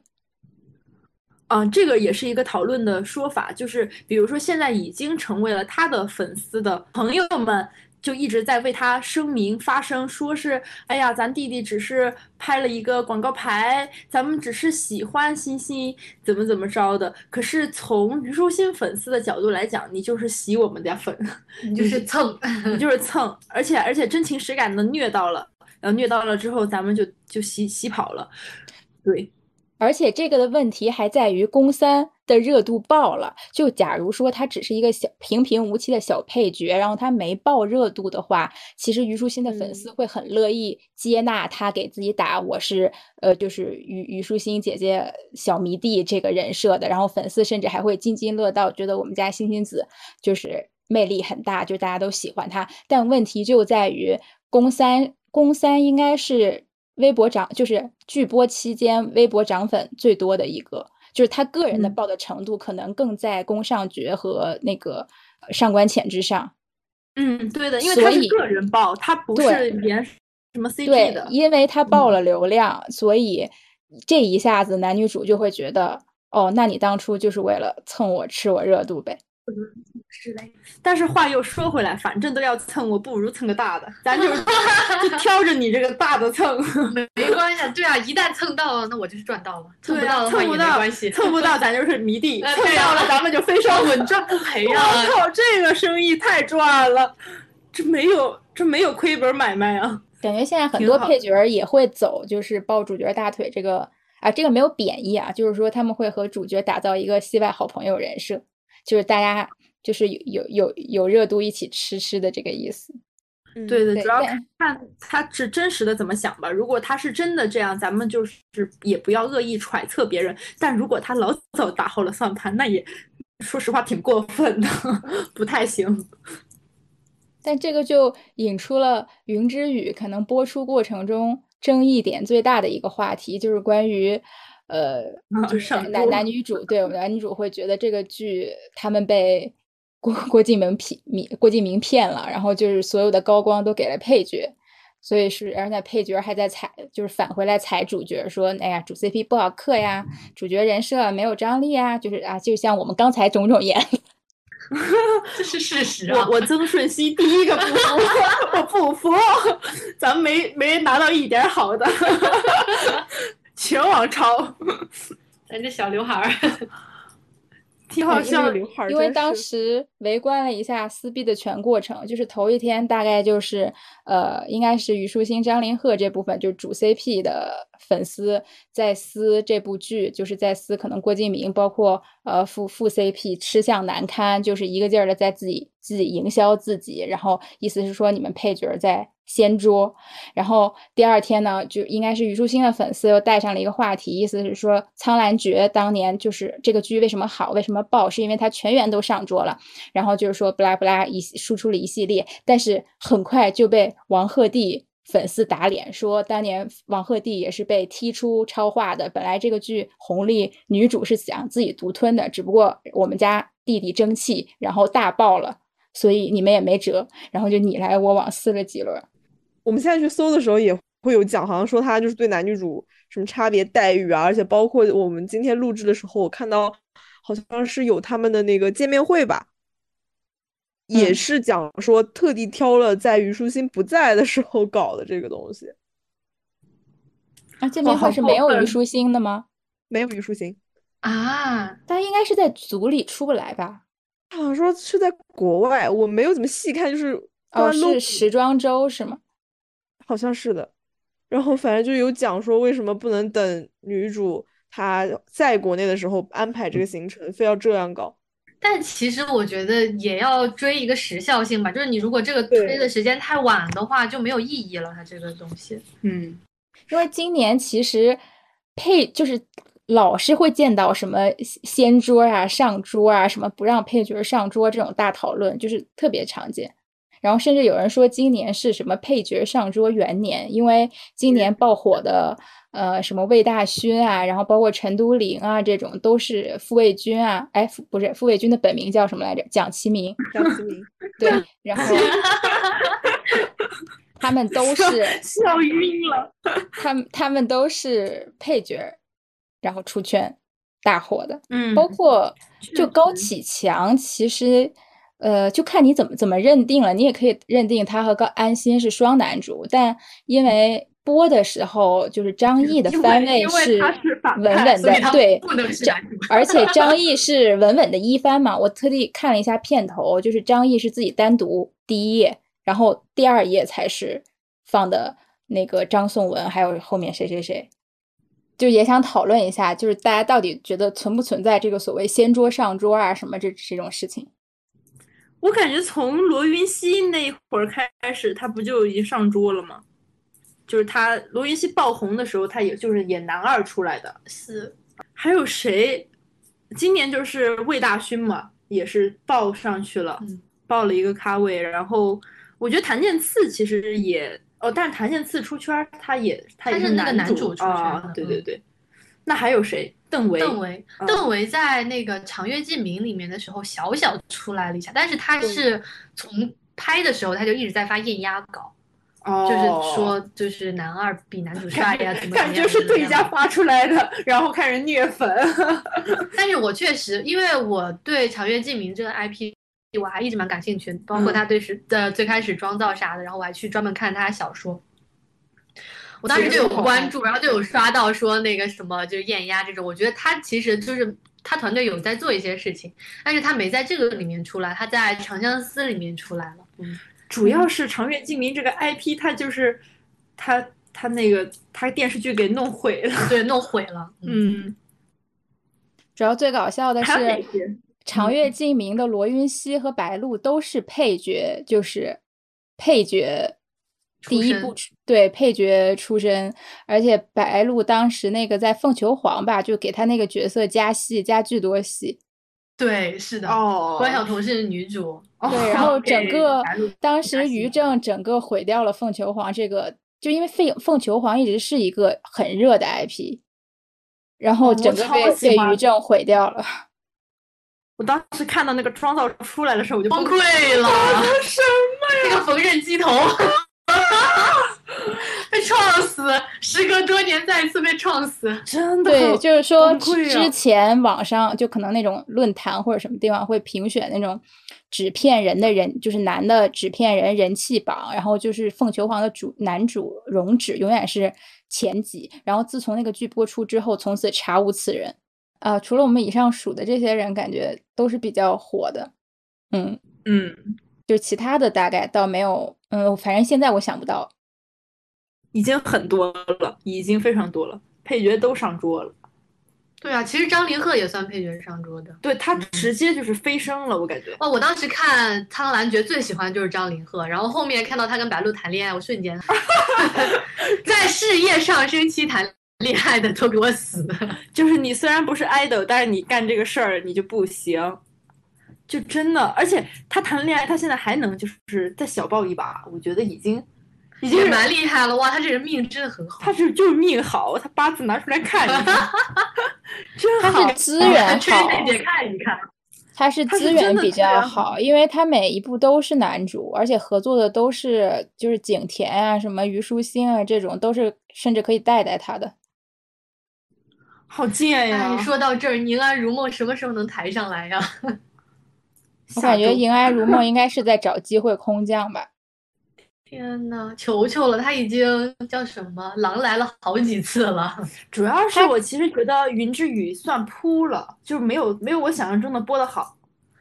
嗯，这个也是一个讨论的说法，就是比如说现在已经成为了他的粉丝的朋友们。就一直在为他声明发声，说是哎呀，咱弟弟只是拍了一个广告牌，咱们只是喜欢欣欣，怎么怎么着的。可是从虞书欣粉丝的角度来讲，你就是洗我们家粉，你就是蹭，你就是蹭，而且而且真情实感的虐到了，然后虐到了之后，咱们就就洗洗跑了，对。而且这个的问题还在于宫三的热度爆了。就假如说他只是一个小平平无奇的小配角，然后他没爆热度的话，其实虞书欣的粉丝会很乐意接纳他给自己打我是呃就是虞虞书欣姐姐小迷弟这个人设的。然后粉丝甚至还会津津乐道，觉得我们家欣欣子就是魅力很大，就大家都喜欢他。但问题就在于宫三宫三应该是。微博涨就是剧播期间微博涨粉最多的一个，就是他个人的爆的程度可能更在宫上角和那个上官浅之上。嗯，对的，因为他是个人爆，他不是连什么 CP 的。因为他爆了流量，所以这一下子男女主就会觉得，哦，那你当初就是为了蹭我吃我热度呗。是嘞，但是话又说回来，反正都要蹭，我不如蹭个大的，咱就 就挑着你这个大的蹭，没关系。对啊，一旦蹭到了，那我就是赚到了。蹭不到的话也没关系，蹭不到咱就是迷弟，蹭到了咱们就飞升，稳赚不赔啊！我靠，这个生意太赚了，这没有这没有亏本买卖啊！感觉现在很多配角也会走，就是抱主角大腿这个啊，这个没有贬义啊，就是说他们会和主角打造一个戏外好朋友人设。就是大家就是有有有有热度一起吃吃的这个意思，对的，主要看他是真实的怎么想吧。如果他是真的这样，咱们就是也不要恶意揣测别人。但如果他老早打好了算盘，那也说实话挺过分的，不太行。但这个就引出了《云之羽》可能播出过程中争议点最大的一个话题，就是关于。呃，就是男男女主，对我们男女主会觉得这个剧他们被郭郭敬明骗，郭敬明骗了，然后就是所有的高光都给了配角，所以是而且配角还在踩，就是返回来踩主角，说哎呀主 CP 不好磕呀，主角人设没有张力啊，就是啊，就像我们刚才种种言，这是事实啊。我我曾舜晞第一个不服，我不服，咱们没没拿到一点好的。全网抄，咱这小刘海儿 挺好笑。因为当时围观了一下撕逼的全过程，就是头一天大概就是呃，应该是虞书欣、张凌赫这部分，就是主 CP 的粉丝在撕这部剧，就是在撕可能郭敬明，包括呃副副 CP 吃相难堪，就是一个劲儿的在自己自己营销自己，然后意思是说你们配角在。掀桌。然后第二天呢，就应该是虞书欣的粉丝又带上了一个话题，意思是说《苍兰诀》当年就是这个剧为什么好，为什么爆，是因为它全员都上桌了。然后就是说不拉不拉一输出了一系列，但是很快就被王鹤棣。粉丝打脸说，当年王鹤棣也是被踢出超话的。本来这个剧红利女主是想自己独吞的，只不过我们家弟弟争气，然后大爆了，所以你们也没辙。然后就你来我往撕了几轮。我们现在去搜的时候也会有讲，好像说他就是对男女主什么差别待遇啊，而且包括我们今天录制的时候，我看到好像是有他们的那个见面会吧。也是讲说特地挑了在虞书欣不在的时候搞的这个东西。啊，见面会是没有虞书欣的吗？没有虞书欣啊，他应该是在组里出不来吧？好像说是在国外，我没有怎么细看，就是哦，是时装周是吗？好像是的。然后反正就有讲说为什么不能等女主她在国内的时候安排这个行程，非要这样搞。但其实我觉得也要追一个时效性吧，就是你如果这个推的时间太晚的话，就没有意义了。它这个东西，嗯，因为今年其实配就是老是会见到什么掀桌啊、上桌啊，什么不让配角上桌这种大讨论，就是特别常见。然后甚至有人说今年是什么配角上桌元年，因为今年爆火的。呃，什么魏大勋啊，然后包括陈都灵啊，这种都是傅卫军啊。哎，不是傅卫军的本名叫什么来着？蒋奇明。蒋奇明。对，然后 他们都是笑晕了。他们他们都是配角，然后出圈大火的。嗯，包括就高启强，其实呃，就看你怎么怎么认定了。你也可以认定他和高安心是双男主，但因为。播的时候，就是张译的番位是稳稳的，对，而且张译是稳稳的一番嘛。我特地看了一下片头，就是张译是自己单独第一页，然后第二页才是放的那个张颂文，还有后面谁谁谁。就也想讨论一下，就是大家到底觉得存不存在这个所谓掀桌上桌啊什么这这种事情？我感觉从罗云熙那会儿开始，他不就已经上桌了吗？就是他罗云熙爆红的时候，他也就是演男二出来的。是，还有谁？今年就是魏大勋嘛，也是爆上去了，爆了一个咖位。然后我觉得谭健次其实也哦，但是谭健次出圈，他也他也是男主出圈。对对对。那还有谁？邓为。邓为，邓为在那个《长月烬明》里面的时候小小出来了一下，但是他是从拍的时候他就一直在发艳压稿。就是说，就是男二比男主帅呀，怎么 感觉是对家发出来的，然后开始虐粉。但是我确实，因为我对《长月烬明》这个 IP，我还一直蛮感兴趣，包括他对是的最开始妆造啥的，然后我还去专门看他小说。我当时就有关注，然后就有刷到说那个什么，就是艳压这种，我觉得他其实就是他团队有在做一些事情，但是他没在这个里面出来，他在《长相思》里面出来了。嗯。主要是《长月烬明》这个 IP，它就是他他那个他电视剧给弄毁了，对，弄毁了。嗯，主要最搞笑的是《长月烬明》的罗云熙和白鹿都是配角，就是配角第一部对配角出身，而且白鹿当时那个在《凤求凰》吧，就给他那个角色加戏加巨多戏。对，是的。哦，关晓彤是女主。对，然后整个当时于正整个毁掉了凤求凰这个，就因为凤凤求凰一直是一个很热的 IP，然后整个被被于正毁掉了。我当时看到那个妆造出来的时候，我就崩溃了。什么呀？那个缝纫机头。被撞死，时隔多年再一次被撞死，真的。对，就是说之前网上就可能那种论坛或者什么地方会评选那种纸片人的人，就是男的纸片人人气榜，然后就是凤求凰的主男主容止永远是前几，然后自从那个剧播出之后，从此查无此人。啊，除了我们以上数的这些人，感觉都是比较火的。嗯嗯，就其他的大概倒没有，嗯，反正现在我想不到。已经很多了，已经非常多了，配角都上桌了。对啊，其实张凌赫也算配角上桌的。对他直接就是飞升了，我感觉。哦，我当时看《苍兰诀》最喜欢就是张凌赫，然后后面看到他跟白鹿谈恋爱，我瞬间 在事业上升期谈恋爱的都给我死！就是你虽然不是 idol，但是你干这个事儿你就不行，就真的。而且他谈恋爱，他现在还能就是再小爆一把，我觉得已经。已经蛮厉害了哇！他这人命真的很好，他是就是命好，他八字拿出来看一看，真好。他是资源好，姐看一看。他是资源比较好，因为他每一部都是男主，而且合作的都是就是景甜啊、什么虞书欣啊这种，都是甚至可以带带他的。好贱呀！说到这儿，宁安如梦什么时候能抬上来呀？我感觉宁安如梦应该是在找机会空降吧。天呐，求求了，他已经叫什么狼来了好几次了。主要是我其实觉得云之羽算扑了，就是没有没有我想象中的播的好。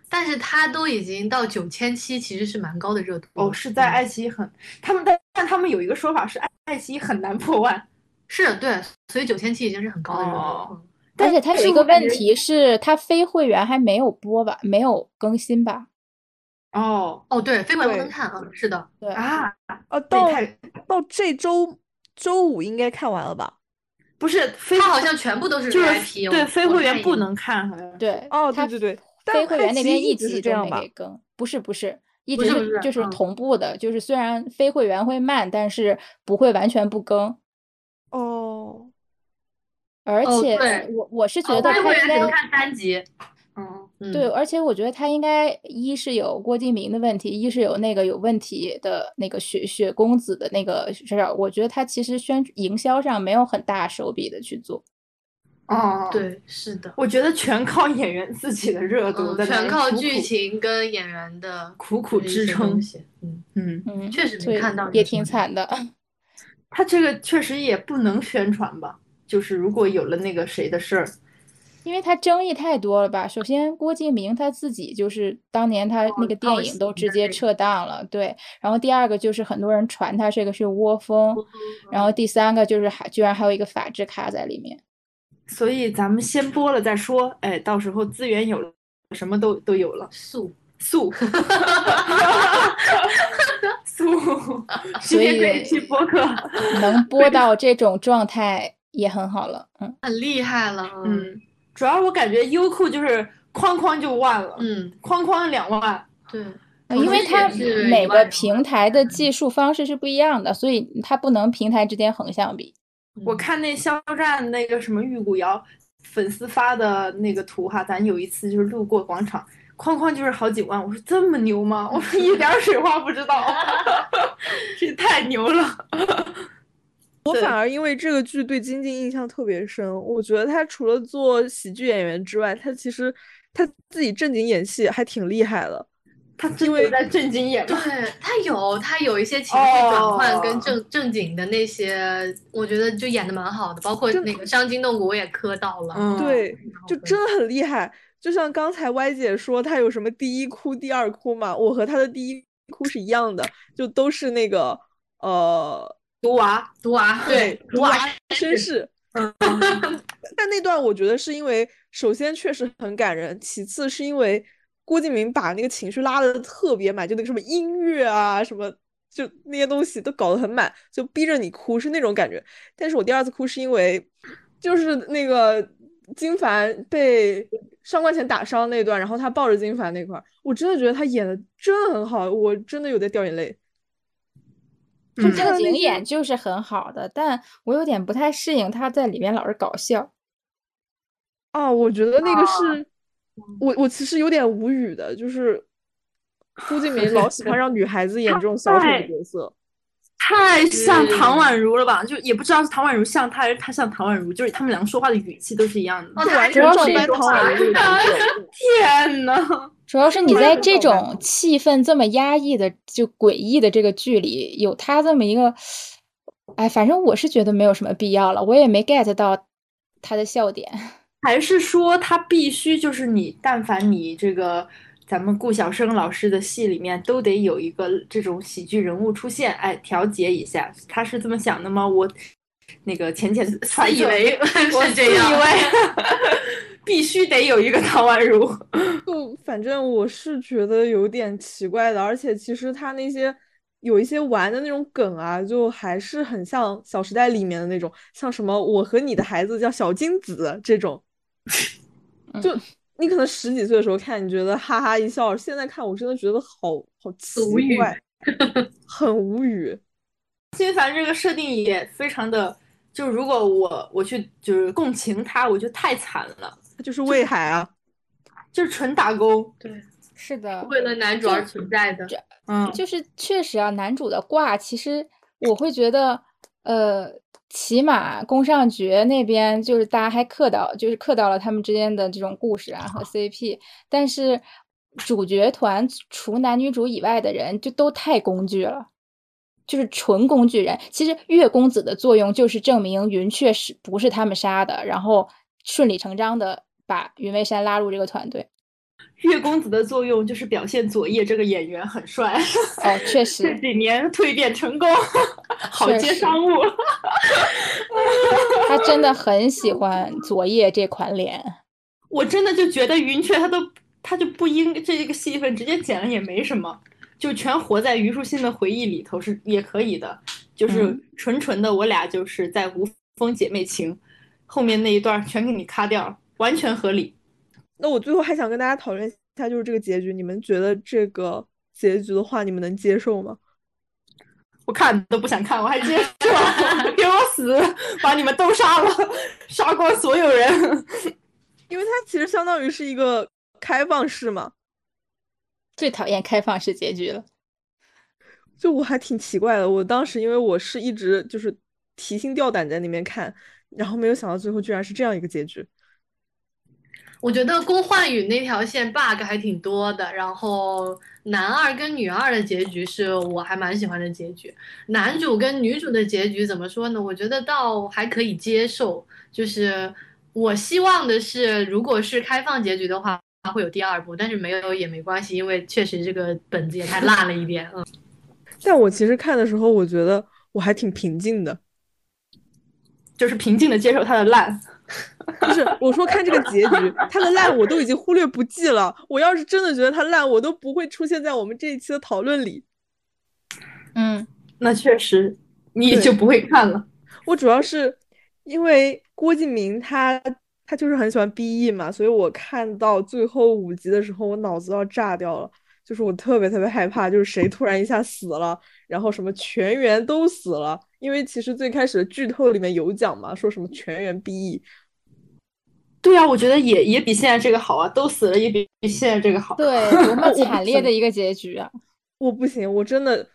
但是他都已经到九千七，其实是蛮高的热度。哦，是在爱奇艺很，他们但但他们有一个说法是爱爱奇艺很难破万。是对，所以九千七已经是很高的热度。而且它有一个问题是，它非会员还没有播吧，没有更新吧。哦哦，对，非会员不能看啊，是的，对啊，哦，到到这周周五应该看完了吧？不是，他好像全部都是 VIP，对，非会员不能看，好像对，哦，对对对，非会员那边一集这样没给更，不是不是，一直是就是同步的，就是虽然非会员会慢，但是不会完全不更。哦，而且我我是觉得他会员只能看三集。嗯，对，而且我觉得他应该一是有郭敬明的问题，一是有那个有问题的那个雪雪公子的那个事儿。我觉得他其实宣营销上没有很大手笔的去做。哦，对，是的，我觉得全靠演员自己的热度，全靠剧情跟演员的苦苦支撑。嗯嗯嗯，确实没看到，也挺惨的。他这个确实也不能宣传吧？就是如果有了那个谁的事儿。因为他争议太多了吧？首先，郭敬明他自己就是当年他那个电影都直接撤档了，对。然后第二个就是很多人传他这个是窝蜂，然后第三个就是还居然还有一个法制卡在里面。所以咱们先播了再说，哎，到时候资源有了，什么都都有了，素素，素 所以播客能播到这种状态也很好了，嗯，很厉害了，嗯。主要我感觉优酷就是哐哐就万了，嗯，哐哐两万，对，因为它每个平台的计数方式是不一样的，所以它不能平台之间横向比。我看那肖战那个什么玉骨遥粉丝发的那个图哈，咱有一次就是路过广场，哐哐就是好几万，我说这么牛吗？我说一点水花不知道，这太牛了。我反而因为这个剧对金靖印象特别深，我觉得他除了做喜剧演员之外，他其实他自己正经演戏还挺厉害的。他因为在正经演，对他有他有一些情绪转换跟正正经的那些，我觉得就演的蛮好的，包括那个伤筋动骨我也磕到了，对，就真的很厉害。就像刚才歪姐说她有什么第一哭第二哭嘛，我和她的第一哭是一样的，就都是那个呃。毒娃，毒娃，对，毒娃绅士。嗯，但那段我觉得是因为，首先确实很感人，其次是因为郭敬明把那个情绪拉的特别满，就那个什么音乐啊，什么就那些东西都搞得很满，就逼着你哭，是那种感觉。但是我第二次哭是因为，就是那个金凡被上官浅打伤那段，然后他抱着金凡那块，我真的觉得他演的真的很好，我真的有在掉眼泪。正经演就是很好的，但我有点不太适应他在里面老是搞笑。啊，我觉得那个是我，我其实有点无语的，就是郭敬明老喜欢让女孩子演这种小丑的角色，太像唐宛如了吧？就也不知道是唐宛如像他，还是他像唐宛如，就是他们两个说话的语气都是一样的，完全照搬唐宛如。天呐！主要是你在 这种气氛这么压抑的、就诡异的这个剧里，有他这么一个，哎，反正我是觉得没有什么必要了，我也没 get 到他的笑点。还是说他必须就是你，但凡你这个咱们顾晓生老师的戏里面都得有一个这种喜剧人物出现，哎，调节一下，他是这么想的吗？我那个浅浅自以为 我是这样，以为 必须得有一个唐宛如。就反正我是觉得有点奇怪的，而且其实他那些有一些玩的那种梗啊，就还是很像《小时代》里面的那种，像什么我和你的孩子叫小金子这种，就你可能十几岁的时候看，你觉得哈哈一笑，现在看我真的觉得好好奇怪，很无语。金凡这个设定也非常的，就如果我我去就是共情他，我觉得太惨了，他就是魏海啊，就是纯打工。对，是的，为了男主而存在的。嗯，就是确实啊，男主的挂，其实我会觉得，呃，起码宫上角那边就是大家还刻到，就是刻到了他们之间的这种故事啊和 CP，但是主角团除男女主以外的人就都太工具了，就是纯工具人。其实月公子的作用就是证明云雀是不是他们杀的，然后顺理成章的把云为山拉入这个团队。月公子的作用就是表现佐叶这个演员很帅。哦，确实这，几年蜕变成功，好接商务。他真的很喜欢佐叶这款脸。我真的就觉得云雀他都他就不应这个戏份直接剪了也没什么，就全活在虞书欣的回忆里头是也可以的，就是嗯纯纯的我俩就是在无风姐妹情，后面那一段全给你咔掉，完全合理。那我最后还想跟大家讨论一下，就是这个结局，你们觉得这个结局的话，你们能接受吗？我看都不想看，我还接受，给我死，把你们都杀了，杀光所有人。因为它其实相当于是一个开放式嘛，最讨厌开放式结局了。就我还挺奇怪的。我当时因为我是一直就是提心吊胆在那边看，然后没有想到最后居然是这样一个结局。我觉得宫焕宇那条线 bug 还挺多的，然后男二跟女二的结局是我还蛮喜欢的结局，男主跟女主的结局怎么说呢？我觉得倒还可以接受，就是我希望的是，如果是开放结局的话，会有第二部，但是没有也没关系，因为确实这个本子也太烂了一点，嗯。但我其实看的时候，我觉得我还挺平静的。就是平静的接受它的烂，就是我说看这个结局，它的烂我都已经忽略不计了。我要是真的觉得它烂，我都不会出现在我们这一期的讨论里。嗯，那确实你也就不会看了。我主要是因为郭敬明他他就是很喜欢 BE 嘛，所以我看到最后五集的时候，我脑子要炸掉了。就是我特别特别害怕，就是谁突然一下死了，然后什么全员都死了。因为其实最开始的剧透里面有讲嘛，说什么全员 BE，对啊，我觉得也也比现在这个好啊，都死了也比比现在这个好。对，多么惨烈的一个结局啊！我不行，我真的，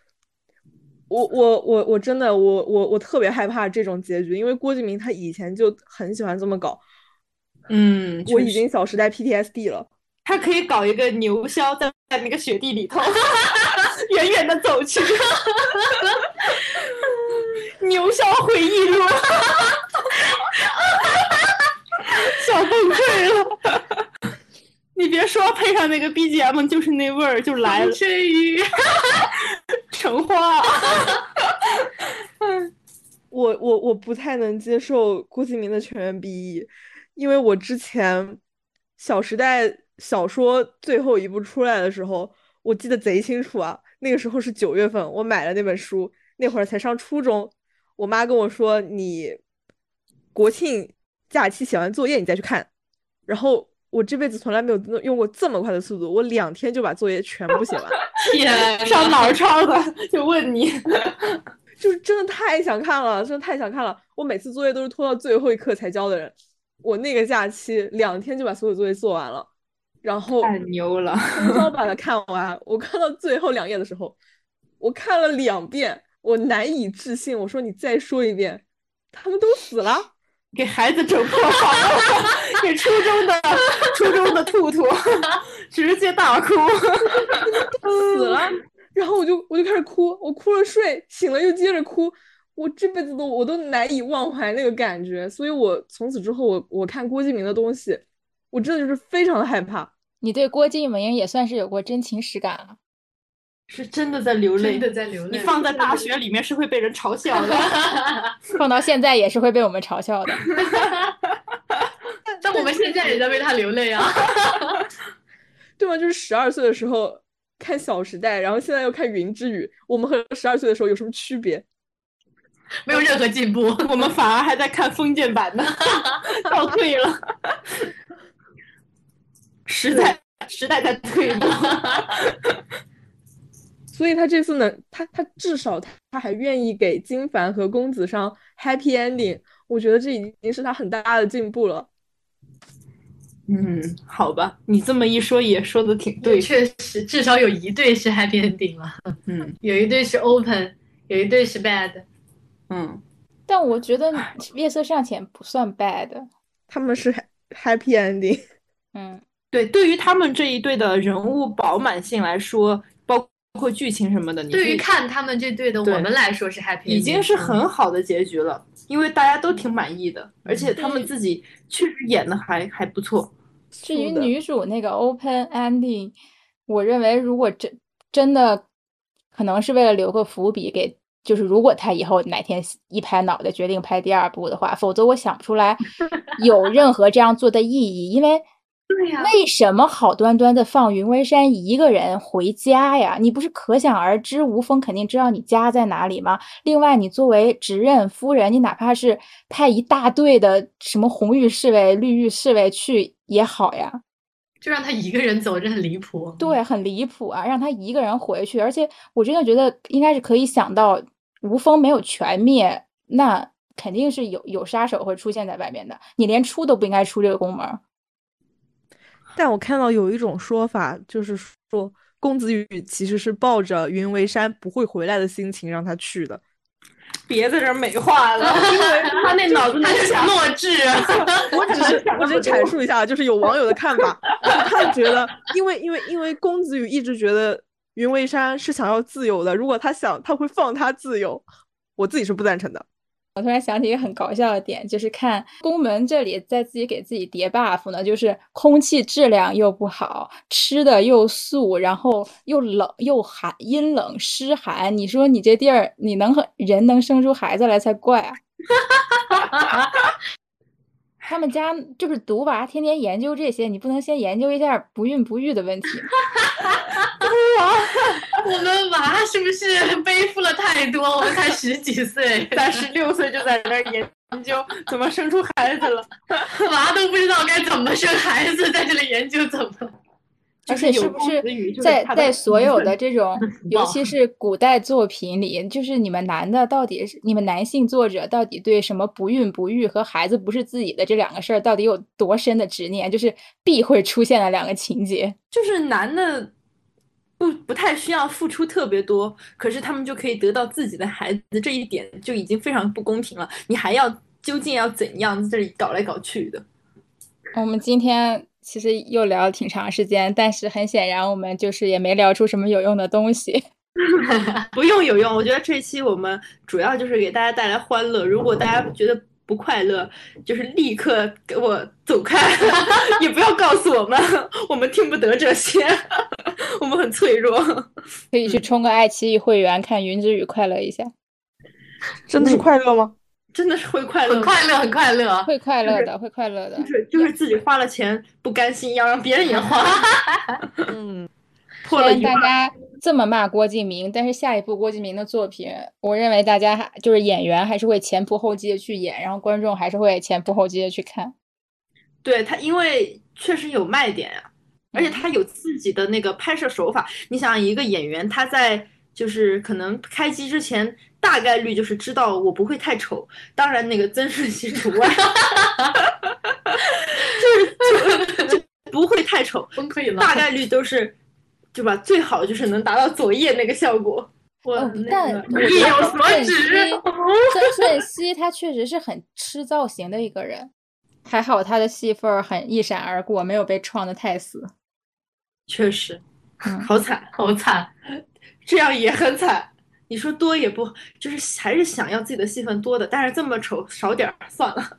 我我我我真的我我我特别害怕这种结局，因为郭敬明他以前就很喜欢这么搞，嗯，我已经小时代 PTSD 了。他可以搞一个牛枭在在那个雪地里头，远远的走去，牛枭回忆录，笑崩溃了。你别说，配上那个 BGM，就是那味儿就来了，吹雨，成花。我我我不太能接受郭敬明的全员 BE，因为我之前《小时代》小说最后一部出来的时候，我记得贼清楚啊。那个时候是九月份，我买了那本书，那会儿才上初中。我妈跟我说：“你国庆假期写完作业你再去看。”然后我这辈子从来没有用过这么快的速度，我两天就把作业全部写完。天上哪儿抄的？就问你。就是真的太想看了，真的太想看了。我每次作业都是拖到最后一刻才交的人，我那个假期两天就把所有作业做完了，然后太牛了！通宵把它看完。我看到最后两页的时候，我看了两遍，我难以置信。我说你再说一遍，他们都死了，给孩子整破防了，给初中的初中的兔兔直接大哭。死了。然后我就我就开始哭，我哭了睡，醒了又接着哭。我这辈子都我都难以忘怀那个感觉，所以我从此之后我我看郭敬明的东西，我真的就是非常的害怕。你对郭敬明也算是有过真情实感了。是真的在流泪，真的在流泪。你放在大 学里面是会被人嘲笑的，放到现在也是会被我们嘲笑的。但我们现在也在为他流泪啊，对吗？就是十二岁的时候看《小时代》，然后现在又看《云之羽》，我们和十二岁的时候有什么区别？没有任何进步，我们反而还在看封建版的，倒退了，时代时代在退步。所以他这次能，他他至少他还愿意给金凡和公子商 happy ending，我觉得这已经是他很大的进步了。嗯，好吧，你这么一说也说的挺对，确实至少有一对是 happy ending 了，嗯，有一对是 open，有一对是 bad，嗯，但我觉得夜色尚浅不算 bad，他们是 happy ending，嗯，对，对于他们这一对的人物饱满性来说，包括剧情什么的，你对于看他们这对的我们来说是 happy，已经是很好的结局了，因为大家都挺满意的，而且他们自己确实演的还还不错。至于女主那个 open ending，我认为如果真真的可能是为了留个伏笔给，就是如果他以后哪天一拍脑袋决定拍第二部的话，否则我想不出来有任何这样做的意义，因为。对呀，为什么好端端的放云微山一个人回家呀？你不是可想而知，吴峰肯定知道你家在哪里吗？另外，你作为执任夫人，你哪怕是派一大队的什么红玉侍卫、绿玉侍卫去也好呀，就让他一个人走，这很离谱。对，很离谱啊！让他一个人回去，而且我真的觉得应该是可以想到，吴峰没有全灭，那肯定是有有杀手会出现在外面的，你连出都不应该出这个宫门。但我看到有一种说法，就是说公子羽其实是抱着云为山不会回来的心情让他去的。别在这美化了，因为他那脑子他是弱智。我只是我只是阐述一下，就是有网友的看法，他觉得，因为因为因为公子羽一直觉得云为山是想要自由的，如果他想，他会放他自由。我自己是不赞成的。我突然想起一个很搞笑的点，就是看宫门这里在自己给自己叠 buff 呢，就是空气质量又不好，吃的又素，然后又冷又寒，阴冷湿寒。你说你这地儿，你能和人能生出孩子来才怪啊！他们家就是独娃，天天研究这些，你不能先研究一下不孕不育的问题吗？我们娃是不是背负了太多？我们才十几岁，三十六岁就在那儿研究怎么生出孩子了，娃都不知道该怎么生孩子，在这里研究怎么。而且是不是在在所有的这种，尤其是古代作品里，就是你们男的到底是你们男性作者到底对什么不孕不育和孩子不是自己的这两个事儿到底有多深的执念？就是必会出现的两个情节，就是男的不不太需要付出特别多，可是他们就可以得到自己的孩子，这一点就已经非常不公平了。你还要究竟要怎样在这里搞来搞去的？我们今天。其实又聊了挺长时间，但是很显然我们就是也没聊出什么有用的东西。不用有用，我觉得这期我们主要就是给大家带来欢乐。如果大家觉得不快乐，就是立刻给我走开，也不要告诉我们，我们听不得这些，我们很脆弱。可以去充个爱奇艺会员看《云之羽》，快乐一下。真的是快乐吗？真的是会快乐，很快乐，很快乐，会快乐的，会快乐的。就是就是自己花了钱不甘心，要让别人也花。嗯，破了大家这么骂郭敬明，但是下一部郭敬明的作品，我认为大家还就是演员还是会前仆后继的去演，然后观众还是会前仆后继的去看。对他，因为确实有卖点呀，而且他有自己的那个拍摄手法。你想，一个演员他在就是可能开机之前。大概率就是知道我不会太丑，当然那个曾舜晞除外，就是 就不会太丑，崩溃了。大概率都是，对吧？最好就是能达到左夜那个效果。我但意有所指。曾舜晞他确实是很吃造型的一个人，还好他的戏份很一闪而过，没有被创的太死。确实，好惨，好惨，这样也很惨。你说多也不，就是还是想要自己的戏份多的，但是这么丑少点儿算了。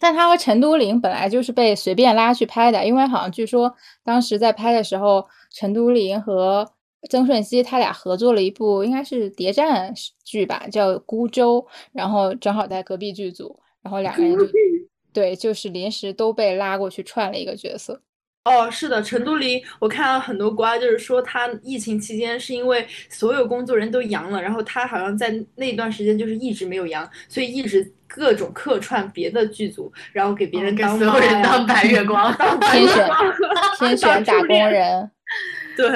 但他和陈都灵本来就是被随便拉去拍的，因为好像据说当时在拍的时候，陈都灵和曾舜晞他俩合作了一部应该是谍战剧吧，叫《孤舟》，然后正好在隔壁剧组，然后两个人就对，就是临时都被拉过去串了一个角色。哦，是的，成都离，我看到很多瓜，就是说他疫情期间是因为所有工作人员都阳了，然后他好像在那段时间就是一直没有阳，所以一直各种客串别的剧组，然后给别人当所有人当白月光，当天选天选打工人，对，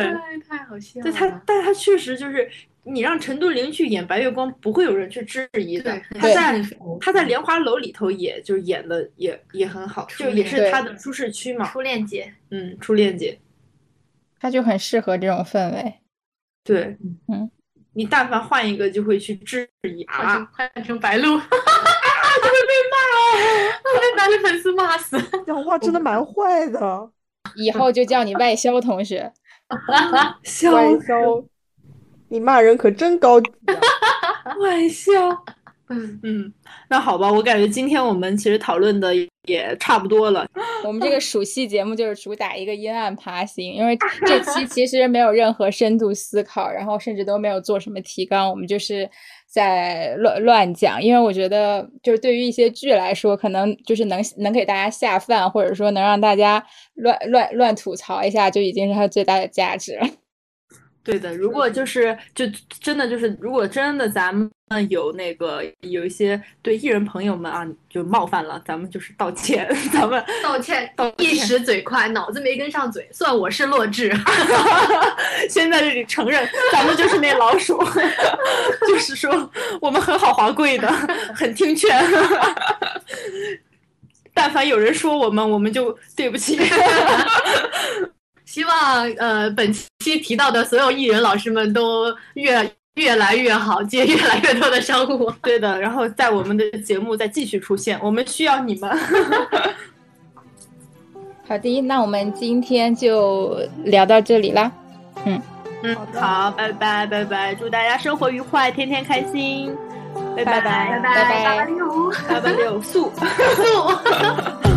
太好笑了。对他，但他确实就是。你让陈都灵去演白月光，不会有人去质疑的。他在他在莲花楼里头，也就演的也也很好，就也是他的舒适区嘛。初恋姐，嗯，初恋姐，他就很适合这种氛围。对，嗯，你但凡换一个，就会去质疑啊，换成白鹿，就会被骂，被男的粉丝骂死。讲话真的蛮坏的，以后就叫你外销同学，外肖。你骂人可真高级啊！玩笑，嗯嗯，那好吧，我感觉今天我们其实讨论的也差不多了。我们这个暑期节目就是主打一个阴暗爬行，因为这期其实没有任何深度思考，然后甚至都没有做什么提纲，我们就是在乱乱讲。因为我觉得，就是对于一些剧来说，可能就是能能给大家下饭，或者说能让大家乱乱乱吐槽一下，就已经是它最大的价值了。对的，如果就是就真的就是，如果真的咱们有那个有一些对艺人朋友们啊，就冒犯了，咱们就是道歉，咱们道歉，一时嘴快，脑子没跟上嘴，算我是弱智。先在这里承认，咱们就是那老鼠，就是说我们很好华贵的，很听劝。但凡有人说我们，我们就对不起。希望呃，本期提到的所有艺人老师们都越越来越好，接 越来越多的商务。对的，然后在我们的节目再继续出现，我们需要你们。好的，那我们今天就聊到这里啦。嗯。嗯，好，拜拜拜拜，祝大家生活愉快，天天开心。拜拜。拜拜。拜拜。六。八八六素素。